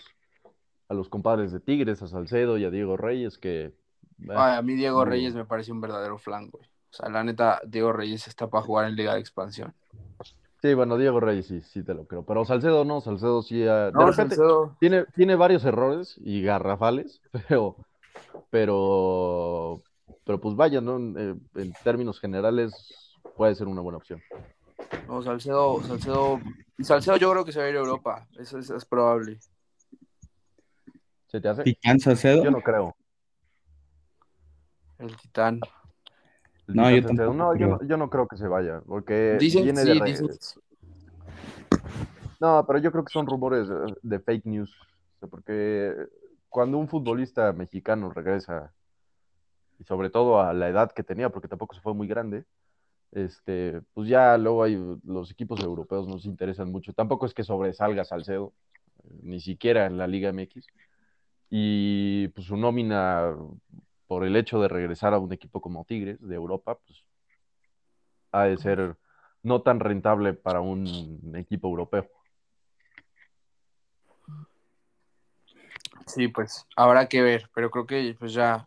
a los compadres de Tigres, a Salcedo y a Diego Reyes, que... Ay, a mí Diego Reyes me parece un verdadero flan, güey. O sea, la neta, Diego Reyes está para jugar en Liga de Expansión. Sí, bueno, Diego Reyes sí, sí te lo creo, pero Salcedo no, Salcedo sí... de No, repente Salcedo, tiene, tiene varios errores y garrafales, pero... Pero, pero pues vaya, ¿no? En, eh, en términos generales puede ser una buena opción. no, Salcedo, Salcedo, Salcedo yo creo que se va a ir a Europa, eso es, es probable. ¿Se te hace? Salcedo. Yo no creo. El Titán. El No, Titán yo No, yo creo. no, yo no creo que se vaya, porque Dicen, viene sí, de dicen, No, pero yo creo que son rumores eh, de fake news, porque cuando un futbolista mexicano regresa, y sobre todo a la edad que tenía, porque tampoco se fue muy grande, este, pues ya luego hay los equipos europeos nos interesan mucho. Tampoco es que sobresalga Salcedo, ni siquiera en la Liga MX. Y pues su nómina, por el hecho de regresar a un equipo como Tigres de Europa, pues ha de ser no tan rentable para un equipo europeo. Sí, pues habrá que ver, pero creo que pues ya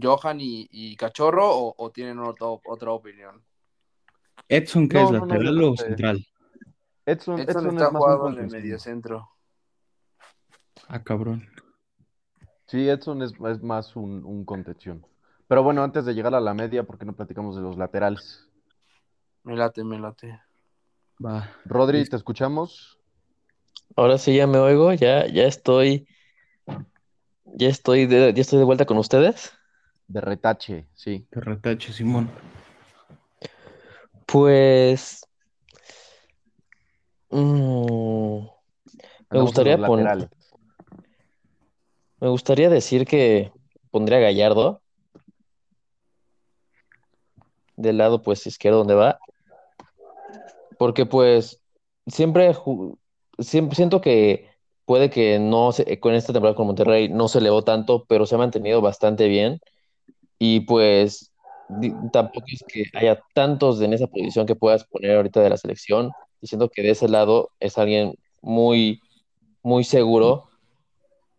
Johan y, y Cachorro o, o tienen otro- otra opinión. Edson, ¿qué No, es? no, no, ¿Lateral o central? Edson, Edson Edson está es más un jugando en el contención. medio centro. Ah, cabrón. Sí, Edson es, es más un, un contención. Pero bueno, antes de llegar a la media, ¿por qué no platicamos de los laterales? Me late, me late. Va. Rodri, te escuchamos. Ahora sí ya me oigo, ya, ya estoy, ya estoy de, ya estoy de vuelta con ustedes. De retache, sí. Que retache, Simón. Pues mm, me gustaría los pon- laterales. Me gustaría decir que pondría a Gallardo. Del lado pues izquierdo donde va, porque pues siempre, siempre siento que puede que no se, con esta temporada con Monterrey no se elevó tanto, pero se ha mantenido bastante bien. Y pues tampoco es que haya tantos en esa posición que puedas poner ahorita de la selección, y siento que de ese lado es alguien muy, muy seguro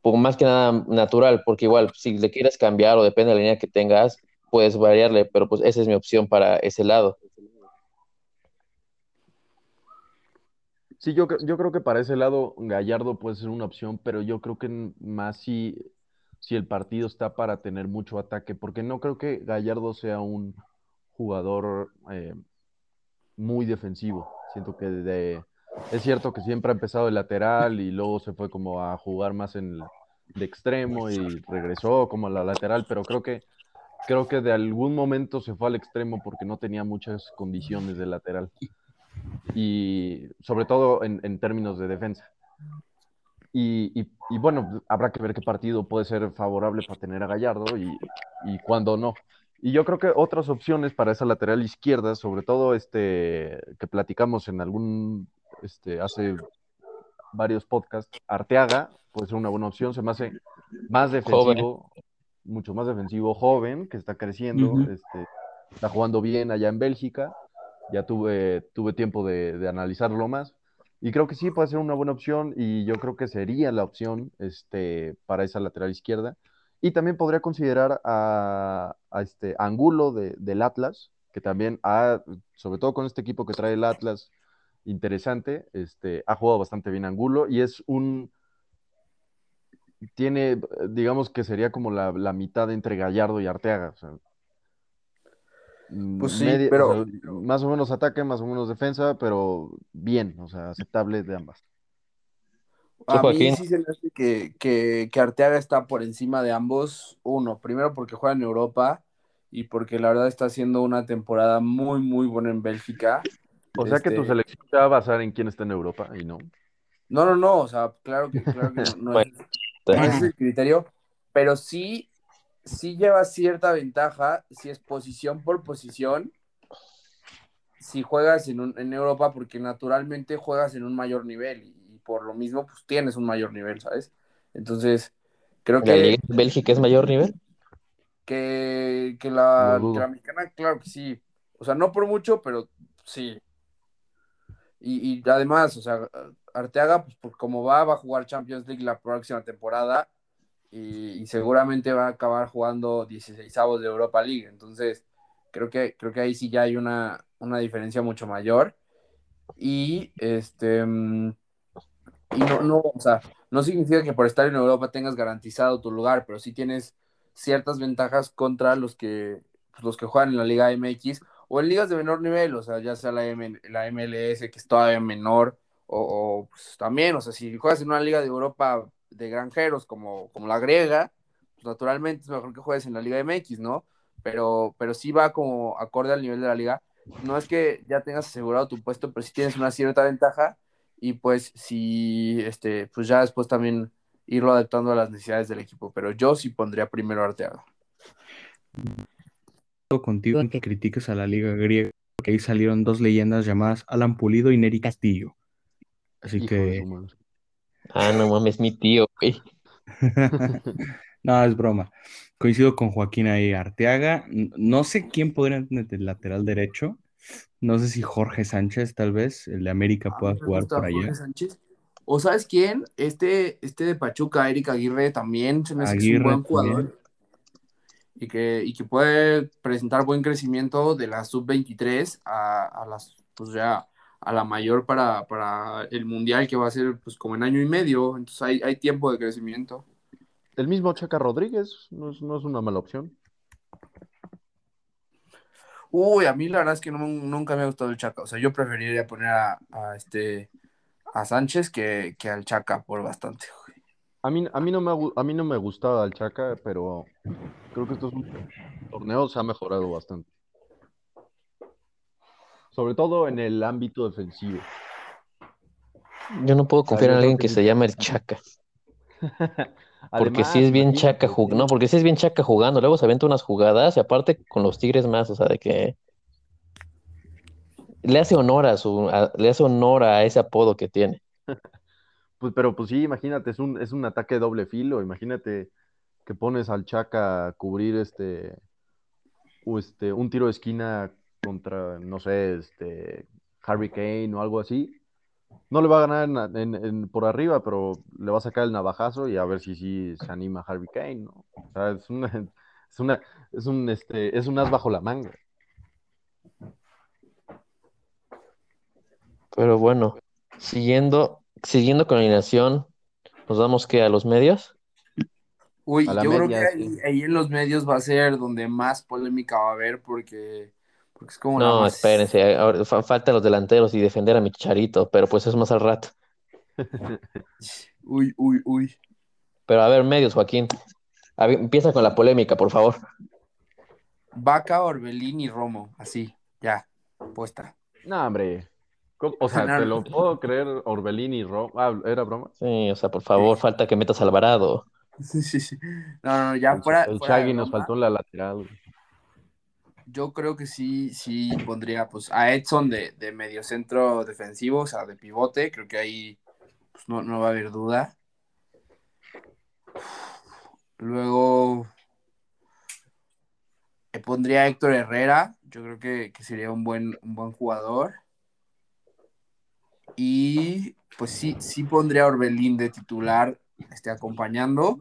más que nada natural, porque igual si le quieres cambiar o depende de la línea que tengas, puedes variarle, pero pues esa es mi opción para ese lado. Sí, yo, yo creo que para ese lado Gallardo puede ser una opción, pero yo creo que más si, si el partido está para tener mucho ataque, porque no creo que Gallardo sea un jugador eh, muy defensivo. Siento que de- es cierto que siempre ha empezado de lateral y luego se fue como a jugar más en de extremo y regresó como a la lateral, pero creo que creo que de algún momento se fue al extremo porque no tenía muchas condiciones de lateral. Y sobre todo en, términos de defensa. Y, y- y bueno, habrá que ver qué partido puede ser favorable para tener a Gallardo y, y cuándo no. Y yo creo que otras opciones para esa lateral izquierda, sobre todo este que platicamos en algún, este, hace varios podcasts, Arteaga puede ser una buena opción, se me hace más defensivo, mucho más defensivo, joven, que está creciendo, Ujú. este, está jugando bien allá en Bélgica, ya tuve, tuve tiempo de, de analizarlo más, y creo que sí puede ser una buena opción, y yo creo que sería la opción este, para esa lateral izquierda. Y también podría considerar a, a este Angulo de- del Atlas, que también ha, sobre todo con este equipo que trae el Atlas, interesante, este, ha jugado bastante bien Angulo y es un, tiene, digamos que sería como la, la mitad entre Gallardo y Arteaga. o sea, Pues sí, media- o pero- sea, más o menos ataque, más o menos defensa, pero bien, o sea, aceptable de ambas. A mí sí se me hace que, que, que Arteaga está por encima de ambos. Uno, primero porque juega en Europa y porque la verdad está haciendo una temporada muy, muy buena en Bélgica. O sea que tu Este, selección se va a basar en quién está en Europa y no. No, no, no, o sea, claro que, claro que no, no es, no es el criterio, pero sí, sí lleva cierta ventaja si es posición por posición, si juegas en, un- en Europa, porque naturalmente juegas en un mayor nivel y, y por lo mismo, pues tienes un mayor nivel, ¿sabes? Entonces, creo ¿La que, Liga de Bélgica es mayor nivel? que, que la, que la mexicana, claro que sí, o sea, no por mucho, pero sí. Y, además, o sea, Arteaga, pues como va, va a jugar Champions League la próxima temporada y, y seguramente va a acabar jugando 16 avos de Europa League. Entonces, creo que, creo que ahí sí ya hay una, una diferencia mucho mayor. Y este mm, y no, no, o sea, no significa que por estar en Europa tengas garantizado tu lugar, pero sí tienes ciertas ventajas contra los que, pues, los que juegan en la Liga MX o en ligas de menor nivel, o sea, ya sea la, la MLS, que es todavía menor, o, pues, también, o sea, si juegas en una liga de Europa de granjeros como, como la griega, pues naturalmente es mejor que juegues en la Liga MX, ¿no? Pero, pero sí va como acorde al nivel de la liga. No es que ya tengas asegurado tu puesto, pero sí tienes una cierta ventaja y pues sí, este, pues ya después también irlo adaptando a las necesidades del equipo, pero yo sí pondría primero Arteaga. Contigo en que critiques a la liga griega, porque ahí salieron dos leyendas llamadas Alan Pulido y Neri Castillo. Así Hijo que. Ah, no mames, mi tío, güey. no, es broma. Coincido con Joaquín ahí, Arteaga. No sé quién podría tener el lateral derecho. No sé si Jorge Sánchez, tal vez, el de América, pueda jugar por allá. Sánchez. O sabes quién, este, este de Pachuca, Eric Aguirre, también se me hace que es un buen jugador. también. Y que, y que puede presentar buen crecimiento de la sub-23 a, a las, pues ya, a la mayor para, para el mundial que va a ser pues como en año y medio. Entonces hay, hay tiempo de crecimiento. El mismo Chaca Rodríguez no es, no es una mala opción. Uy, a mí la verdad es que no- nunca me ha gustado el Chaca. O sea, yo preferiría poner a, a este a Sánchez que, que al Chaca por bastante. A mí, a mí no me, a mí no me gustaba el Chaca, pero creo que estos torneos se ha mejorado bastante. Sobre todo en el ámbito defensivo. Yo no puedo confiar en alguien que se llama el Chaca. Porque Además, sí es bien chaca jugando. No, porque sí es bien chaca jugando. Luego se avienta unas jugadas y aparte con los Tigres más, o sea, de que le hace honor a su, a- le hace honor a ese apodo que tiene. Pues, pero pues sí, imagínate, es un, es un ataque de doble filo. Imagínate que pones al Chaca a cubrir este, este, un tiro de esquina contra, no sé, este, Harry Kane o algo así. no le va a ganar por arriba, pero le va a sacar el navajazo y a ver si sí se anima Harvey Kane, ¿no? O sea, es una, es una, es un, este, es un as bajo la manga. Pero bueno, siguiendo, siguiendo con la alineación, nos damos que a los medios. Uy, yo creo que ahí, en los medios va a ser donde más polémica va a haber porque, porque es como No, espérense, ahora, falta los delanteros y defender a mi Chicharito, pero pues es más al rato. uy, uy, uy. Pero a ver, medios, Joaquín. empieza con la polémica, por favor. Vaca, Orbelín y Romo, así, ya, puesta. No, hombre. O sea, te lo puedo creer, Orbelín y Romo. Ah, ¿era broma? Sí, o sea, por favor, falta que metas Alvarado. Sí, sí, sí. No, no, ya fuera. El Shaggy nos faltó en la lateral. Yo creo que sí, sí pondría pues a Edson de, de medio centro defensivo, o sea, de pivote. Creo que ahí pues, no, no va a haber duda. Luego pondría a Héctor Herrera. Yo creo que, que sería un buen, un buen jugador. Y pues sí, sí pondría a Orbelín de titular, este, acompañando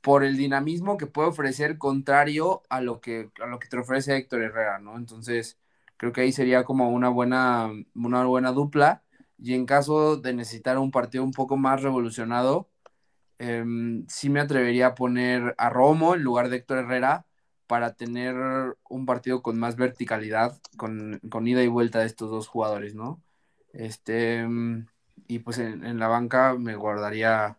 por el dinamismo que puede ofrecer contrario a lo que, a lo que te ofrece Héctor Herrera, ¿no? Entonces, creo que ahí sería como una buena, una buena dupla. Y en caso de necesitar un partido un poco más revolucionado, em, sí me atrevería a poner a Romo en lugar de Héctor Herrera para tener un partido con más verticalidad, con, con ida y vuelta de estos dos jugadores, ¿no? Este, mm, y pues en, la banca me guardaría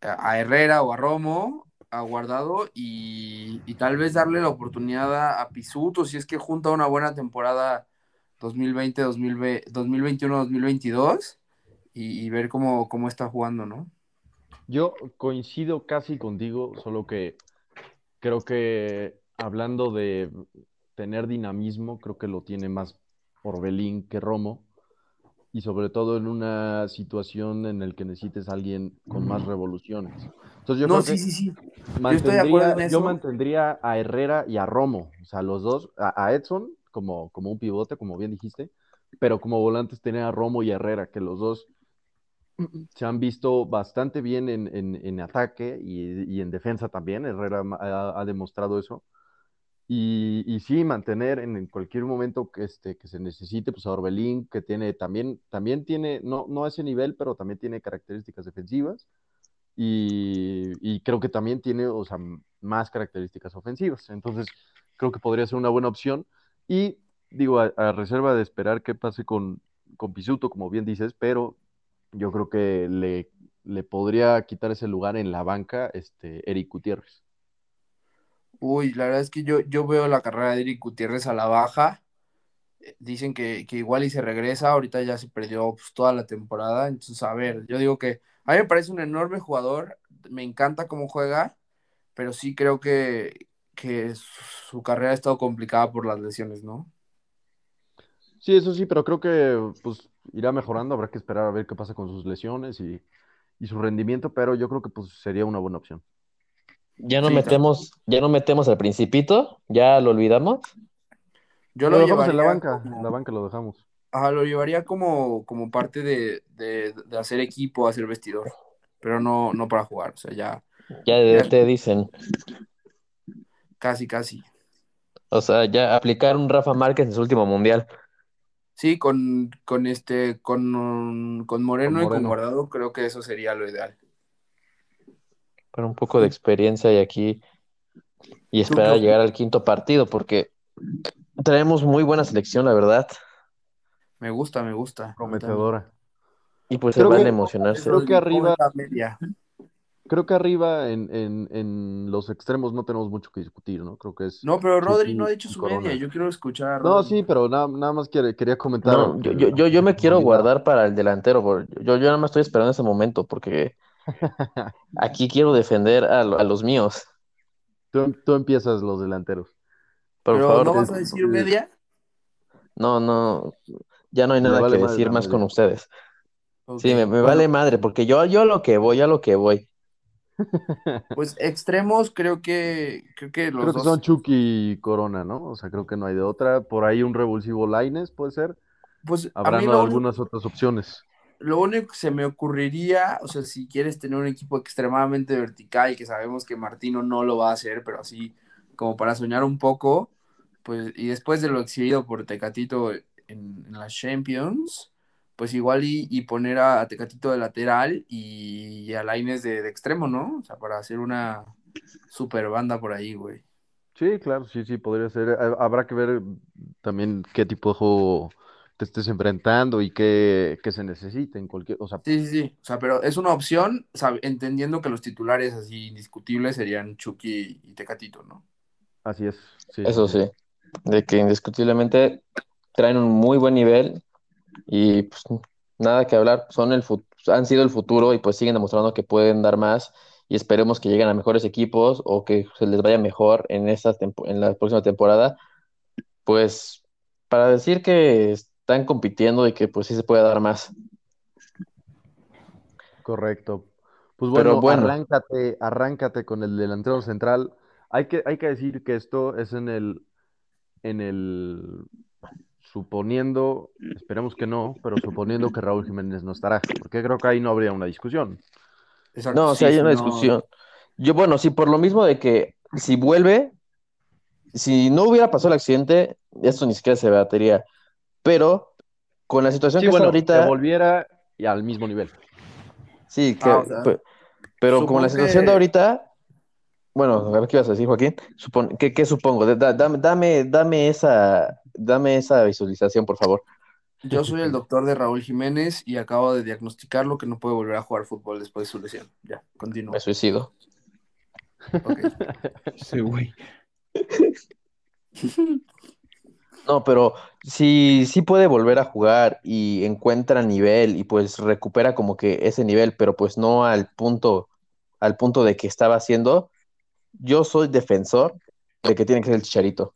a Herrera o a Romo, a Guardado y, tal vez darle la oportunidad a Pisuto si es que junta una buena temporada 2020, 2021, 2022 y, ver cómo, cómo está jugando, ¿no? Yo coincido casi contigo, solo que creo que hablando de tener dinamismo, creo que lo tiene más Orbelín que Romo y sobre todo en una situación en la que necesites a alguien con más revoluciones. Entonces yo no, sí, sí, sí. Yo, mantendría a Herrera y a Romo, o sea, los dos, a, Edson como, como un pivote, como bien dijiste, pero como volantes tener a Romo y a Herrera, que los dos se han visto bastante bien en, en, ataque y, y, en defensa también. Herrera ha, ha demostrado eso. Y, y, sí, mantener en, cualquier momento que, este, que se necesite, pues a Orbelín, que tiene también, también tiene, no, no ese nivel, pero también tiene características defensivas. Y, y, creo que también tiene, o sea, más características ofensivas. Entonces, creo que podría ser una buena opción. Y digo, a, reserva de esperar qué pase con, con Pisuto, como bien dices, pero yo creo que le, le podría quitar ese lugar en la banca este, Eric Gutiérrez. Uy, la verdad es que yo, yo veo la carrera de Eric Gutiérrez a la baja. Eh, dicen que, igual y se regresa, ahorita ya se perdió pues, toda la temporada. Entonces, a ver, yo digo que a mí me parece un enorme jugador, me encanta cómo juega, pero sí creo que, que su carrera ha estado complicada por las lesiones, ¿no? Sí, eso sí, pero creo que pues irá mejorando, habrá que esperar a ver qué pasa con sus lesiones y, y su rendimiento, pero yo creo que pues sería una buena opción. Ya no metemos, ya no metemos al principito, ya lo olvidamos. Yo lo, dejamos en la banca, en la banca lo dejamos. Ajá, lo llevaría como, como parte de, hacer equipo, hacer vestidor, pero no, no para jugar, o sea, ya. Ya, te dicen. Casi, casi. O sea, ya aplicar un Rafa Márquez en su último mundial. Sí, con, con este, con, con Moreno y con Guardado, creo que eso sería lo ideal un poco de experiencia y aquí y esperar a llegar al quinto partido porque traemos muy buena selección, la verdad. Me gusta, me gusta. Prometedora. Y pues se van a emocionarse. Creo que arriba. Creo que arriba en, en, en, los extremos no tenemos mucho que discutir, ¿no? Creo que es. No, pero Rodri no ha dicho su media. Yo quiero escuchar. No, sí, pero nada, nada más quería comentar. yo, yo, yo, me quiero guardar para el delantero. Yo, yo nada más estoy esperando ese momento porque Aquí quiero defender a, los míos. Tú, empiezas los delanteros. Por favor. ¿No vas a decir media? No, no. Ya no hay nada que decir más con ustedes. Sí, me, vale madre, porque yo, yo a lo que voy, a lo que voy. Pues extremos, creo que creo que los creo que son Chucky y Corona, ¿no? O sea, creo que no hay de otra. Por ahí un revulsivo Laines puede ser. Pues habrá algunas otras opciones. Lo único que se me ocurriría, o sea, si quieres tener un equipo extremadamente vertical, que sabemos que Martino no lo va a hacer, pero así como para soñar un poco, pues, y después de lo exhibido por Tecatito en, en las Champions, pues igual y, poner a, Tecatito de lateral y, a Laines de, de, extremo, ¿no? O sea, para hacer una super banda por ahí, güey. Sí, claro, sí, sí, podría ser. Habrá que ver también qué tipo de juego te estés enfrentando y qué, se necesita en cualquier, o sea, sí, sí, sí, o sea, pero es una opción, entendiendo que los titulares así indiscutibles serían Chucky y Tecatito, ¿no? Así es. Sí, Eso sí, de que indiscutiblemente traen un muy buen nivel y pues nada que hablar, son el han sido el futuro y pues siguen demostrando que pueden dar más y esperemos que lleguen a mejores equipos o que se les vaya mejor en, esta en la próxima temporada, pues para decir que están compitiendo y que pues sí se puede dar más. Correcto. Pues bueno, bueno, arráncate, arráncate con el delantero central. Hay que, hay que decir que esto es en el, en el, suponiendo, esperemos que no, pero suponiendo que Raúl Jiménez no estará, porque creo que ahí no habría una discusión. No, si hay una discusión. Yo, bueno, sí, por lo mismo de que si vuelve, si no hubiera pasado el accidente, esto ni siquiera se batería. Pero con la situación que está ahorita. Que volviera y al mismo nivel. Sí, que, ah, pero con la situación de ahorita. Bueno, a ver qué ibas a decir, Joaquín. ¿qué, supongo? dame, dame, dame, esa, dame esa visualización, por favor. Yo soy el doctor de Raúl Jiménez y acabo de diagnosticarlo que no puede volver a jugar fútbol después de su lesión. Ya, continúo. Me suicido. Sí, güey. No, pero si sí puede volver a jugar y encuentra nivel y pues recupera como que ese nivel, pero pues no al punto, al punto de que estaba haciendo, yo soy defensor de que tiene que ser el chicharito.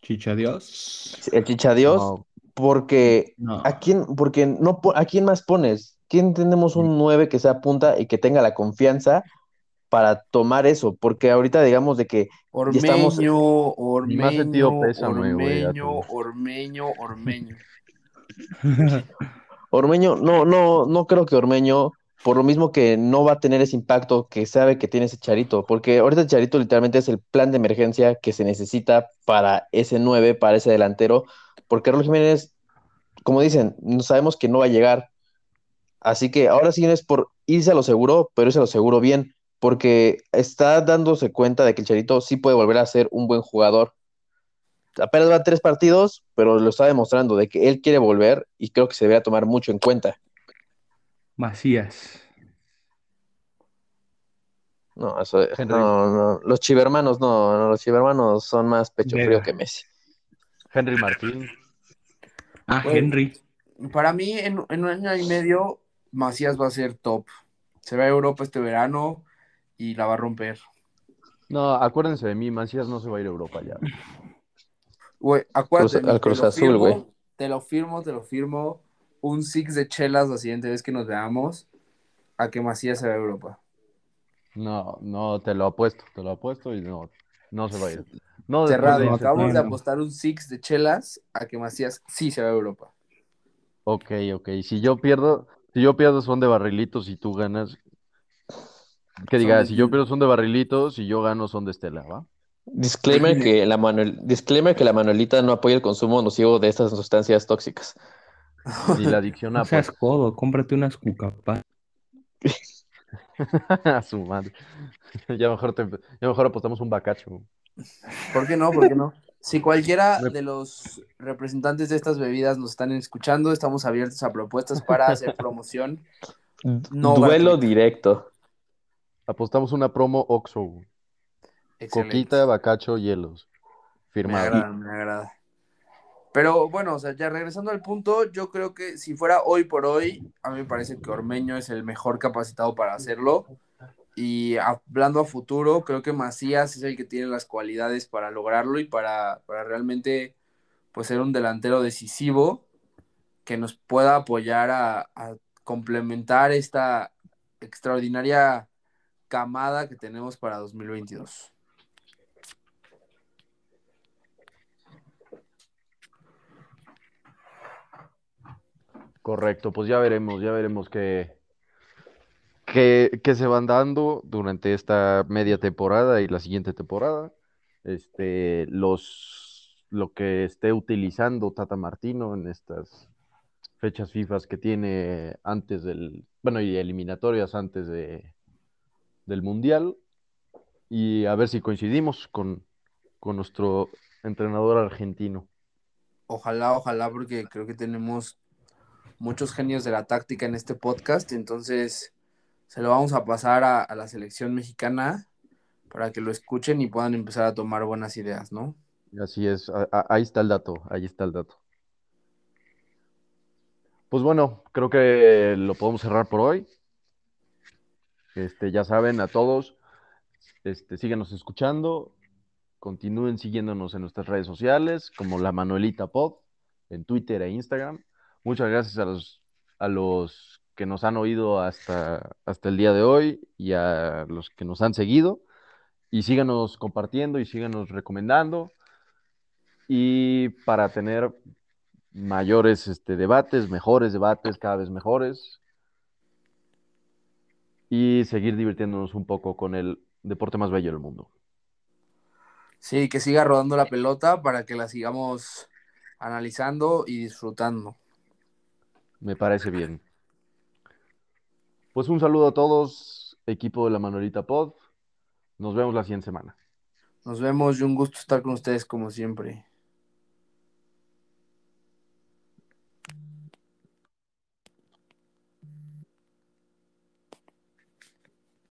Chichadios. El chichadios, porque a quién, porque no a quién más pones, quién tenemos un 9 que sea punta y que tenga la confianza para tomar eso, porque ahorita digamos de que Ormeño, estamos... Ormeño, Ormeño, Ormeño, Ormeño, Ormeño, no, no, no creo que Ormeño, por lo mismo que no va a tener ese impacto que sabe que tiene ese Charito, porque ahorita el Charito literalmente es el plan de emergencia que se necesita para ese 9, para ese delantero, porque Raúl Jiménez, como dicen, sabemos que no va a llegar, así que ahora sí es por irse a lo seguro, pero irse a lo seguro bien, porque está dándose cuenta de que el Charito sí puede volver a ser un buen jugador. Apenas va tres partidos, pero lo está demostrando de que él quiere volver y creo que se debe tomar mucho en cuenta. Macías. No, eso, no, no, los chivermanos no, los chivermanos son más pecho frío que Messi. Henry Martín. Ah, Henry. Para mí, en, en, un año y medio, Macías va a ser top. Se va a Europa este verano, y la va a romper. No, acuérdense de mí, Macías no se va a ir a Europa ya. Güey, acuérdate. al Cruz Azul, güey. Te lo firmo, te lo firmo. Un six de chelas la siguiente vez que nos veamos a que Macías se va a Europa. No, no, te lo apuesto, te lo apuesto y no, no se va a ir. No, Cerrado, acabamos de apostar un six de chelas a que Macías sí se va a Europa. Ok, ok. Si yo pierdo, si yo pierdo son de barrilitos y tú ganas, que diga, si yo pierdo son de barrilitos, y yo gano son de Estela, ¿va? Disclaimer que la Manuel... Disclaimer que la Manuelita no apoya el consumo nocivo de estas sustancias tóxicas. Y la adicción a... No seas codo, cómprate unas cucapas. a su madre. Ya mejor, ya mejor apostamos un bacacho. ¿Por qué no? ¿Por qué no? Si cualquiera de los representantes de estas bebidas nos están escuchando, estamos abiertos a propuestas para hacer promoción. Duelo directo. Apostamos una promo Oxo. Coquita, bacacho, hielos. Firmado. Me agrada, me agrada. Pero bueno, o sea, ya regresando al punto, yo creo que si fuera hoy por hoy, a mí me parece que Ormeño es el mejor capacitado para hacerlo. Y hablando a futuro, creo que Macías es el que tiene las cualidades para lograrlo y para, realmente pues, ser un delantero decisivo que nos pueda apoyar a complementar esta extraordinaria camada que tenemos para 2022. Correcto, pues ya veremos, ya veremos qué, qué se van dando durante esta media temporada y la siguiente temporada. Este, los, lo que esté utilizando Tata Martino en estas fechas FIFA que tiene antes del, bueno, y eliminatorias antes de, del Mundial. Y a ver si coincidimos con, con nuestro entrenador argentino. Ojalá, ojalá, porque creo que tenemos muchos genios de la táctica en este podcast, entonces se lo vamos a pasar a, a la selección mexicana para que lo escuchen y puedan empezar a tomar buenas ideas, ¿no? Así es, a- a- ahí está el dato, ahí está el dato. Pues bueno, creo que lo podemos cerrar por hoy. Este, ya saben, a todos, este, síganos escuchando, continúen siguiéndonos en nuestras redes sociales, como la Manuelita Pod, en Twitter e Instagram. Muchas gracias a los, a los que nos han oído hasta, hasta el día de hoy y a los que nos han seguido. Y síganos compartiendo y síganos recomendando. Y para tener mayores este, debates, mejores debates, cada vez mejores. Y seguir divirtiéndonos un poco con el deporte más bello del mundo. Sí, que siga rodando la pelota para que la sigamos analizando y disfrutando. Me parece bien. Pues un saludo a todos, equipo de la Manuelita Pod. Nos vemos la siguiente semana. Nos vemos y un gusto estar con ustedes como siempre.